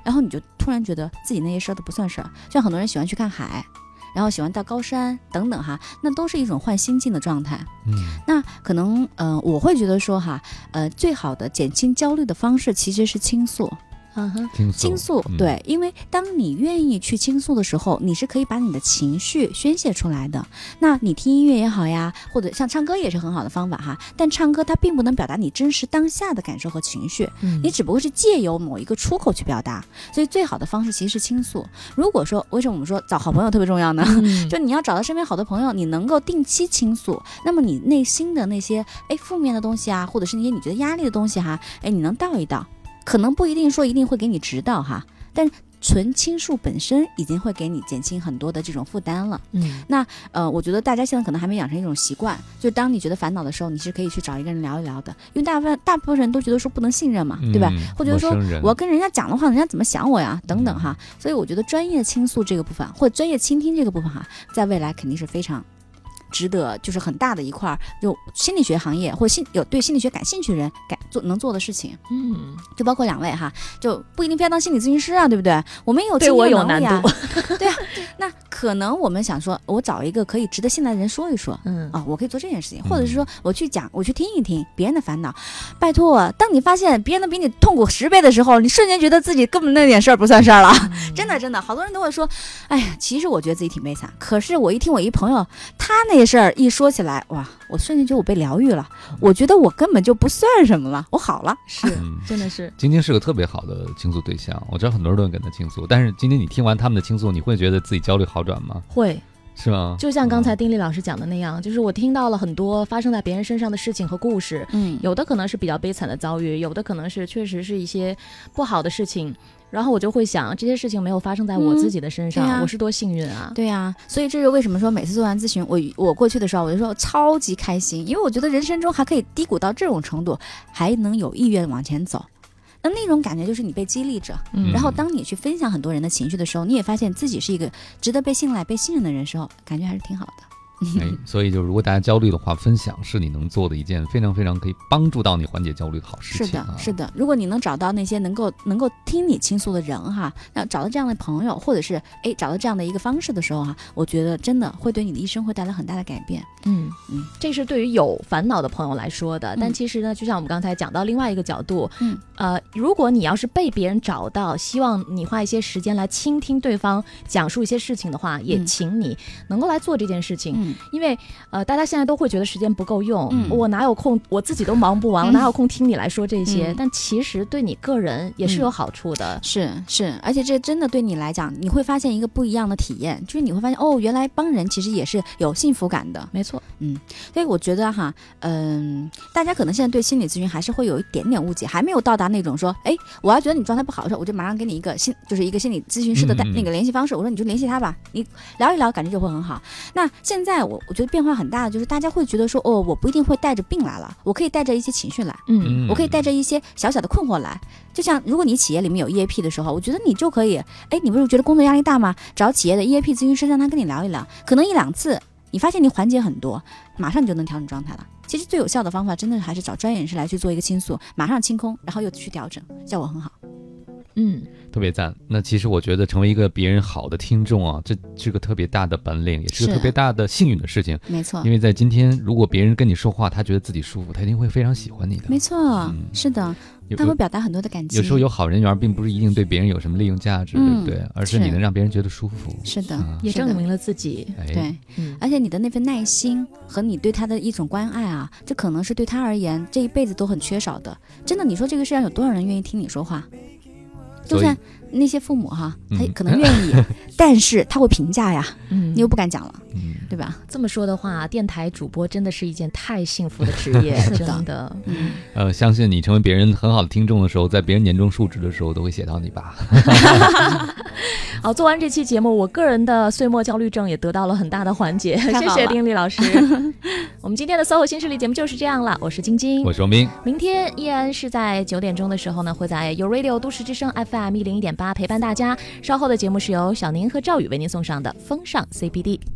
然后你就突然觉得自己那些事儿都不算事儿，像很多人喜欢去看海。然后喜欢到高山等等哈，那都是一种换心境的状态。嗯那可能，嗯、我会觉得说哈，呃，最好的减轻焦虑的方式其实是倾诉，嗯哼，倾诉，对，因为当你愿意去倾诉的时候，你是可以把你的情绪宣泄出来的。那你听音乐也好呀，或者像唱歌也是很好的方法哈。但唱歌它并不能表达你真实当下的感受和情绪，嗯你只不过是借由某一个出口去表达。所以最好的方式其实是倾诉。如果说为什么我们说找好朋友特别重要呢？嗯 就你要找到身边好的朋友，你能够定期倾诉，那么你内心的那些哎负面的东西啊，或者是那些你觉得压力的东西哈、哎你能倒一倒，可能不一定说一定会给你指导哈，但纯倾诉本身已经会给你减轻很多的这种负担了。嗯那呃，我觉得大家现在可能还没养成一种习惯，就当你觉得烦恼的时候，你是可以去找一个人聊一聊的，因为大部分大部分人都觉得说不能信任嘛，对吧？嗯或者说我要跟人家讲的话，人家怎么想我呀？等等哈。所以我觉得专业倾诉这个部分，或者专业倾听这个部分哈，在未来肯定是非常。值得就是很大的一块儿，就心理学行业或心有对心理学感兴趣的人感做能做的事情，嗯，就包括两位哈，就不一定非要当心理咨询师啊，对不对？我们也有对经我有难度，对啊。那可能我们想说，我找一个可以值得信赖的人说一说，嗯啊，我可以做这件事情，或者是说我去讲，我去听一听别人的烦恼。拜托，当你发现别人的比你痛苦十倍的时候，你瞬间觉得自己根本那点事儿不算事儿了。真的真的，好多人都会说，哎呀，其实我觉得自己挺悲惨，可是我一听我一朋友他那事儿一说起来，哇，我瞬间觉得我被疗愈了，我觉得我根本就不算什么了，我好了。是嗯真的是，晶晶是个特别好的倾诉对象，我知道很多人都会跟他倾诉，但是晶晶，你听完他们的倾诉，你会觉得自己焦虑好转吗？会是吗？就像刚才丁力老师讲的那样，就是我听到了很多发生在别人身上的事情和故事，嗯有的可能是比较悲惨的遭遇，有的可能是确实是一些不好的事情。然后我就会想，这些事情没有发生在我嗯自己的身上，我是多幸运啊！对呀、所以这是为什么说每次做完咨询，我我过去的时候，我就说超级开心，因为我觉得人生中还可以低谷到这种程度，还能有意愿往前走。那那种感觉就是你被激励着，嗯然后当你去分享很多人的情绪的时候，你也发现自己是一个值得被信赖、被信任的人时候，感觉还是挺好的。哎，所以就如果大家焦虑的话，分享是你能做的一件非常非常可以帮助到你缓解焦虑的好事是情、啊。的，是的。如果你能找到那些能够能够听你倾诉的人哈，那找到这样的朋友，或者是哎找到这样的一个方式的时候哈，我觉得真的会对你的一生会带来很大的改变。嗯嗯，这是对于有烦恼的朋友来说的。但嗯其实呢，就像我们刚才讲到另外一个角度，嗯，呃，如果你要是被别人找到，希望你花一些时间来倾听对方讲述一些事情的话，也嗯请你能够来做这件事情。嗯因为呃，大家现在都会觉得时间不够用，嗯我哪有空，我自己都忙不完，我嗯哪有空听你来说这些？嗯但其实对你个人也是有好处的。是是，而且这真的对你来讲，你会发现一个不一样的体验，就是你会发现哦，原来帮人其实也是有幸福感的。没错，嗯所以我觉得哈，嗯，大家可能现在对心理咨询还是会有一点点误解，还没有到达那种说，哎，我要觉得你状态不好的时候，我就马上给你一个心，就是一个心理咨询师的那个联系方式，我说你就联系他吧，你聊一聊，感觉就会很好。那现在我我觉得变化很大的就是大家会觉得说，哦，我不一定会带着病来了，我可以带着一些情绪来。嗯我可以带着一些小小的困惑来，就像如果你企业里面有 EAP 的时候，我觉得你就可以，哎，你不是觉得工作压力大吗？找企业的 EAP 咨询师，让他跟你聊一聊，可能一两次，你发现你缓解很多，马上你就能调整状态了。其实最有效的方法，真的还是找专业人士来去做一个倾诉，马上清空，然后又去调整，效果很好。嗯，特别赞。那其实我觉得成为一个别人好的听众啊，这是个特别大的本领，也是个特别大的幸运的事情。没错因，为在今天，如果别人跟你说话，他觉得自己舒服，他一定会非常喜欢你的。没错，嗯是的，他会表达很多的感情。有时候有好人缘，并不是一定对别人有什么利用价值，嗯对不对？而是是你能让别人觉得舒服。是的，也证明了自己。哎，对。嗯，而且你的那份耐心和你对他的一种关爱啊，这可能是对他而言这一辈子都很缺少的。真的，你说这个世界上有多少人愿意听你说话？就算那些父母哈，他嗯可能愿意，但是他会评价呀，嗯你又不敢讲了，嗯，对吧？这么说的话，电台主播真的是一件太幸福的职业，是的真的。嗯，呃，相信你成为别人很好的听众的时候，在别人年终述职的时候，都会写到你吧。好，做完这期节目，我个人的岁末焦虑症也得到了很大的缓解，谢谢丁力老师。我们今天的 SOHO 新势力节目就是这样了，我是晶晶我。是王斌，明天依然是在九点钟的时候呢，会在 u Radio 都市之声 FM 一零一点八陪伴大家。稍后的节目是由小宁和赵宇为您送上的风尚 CBD。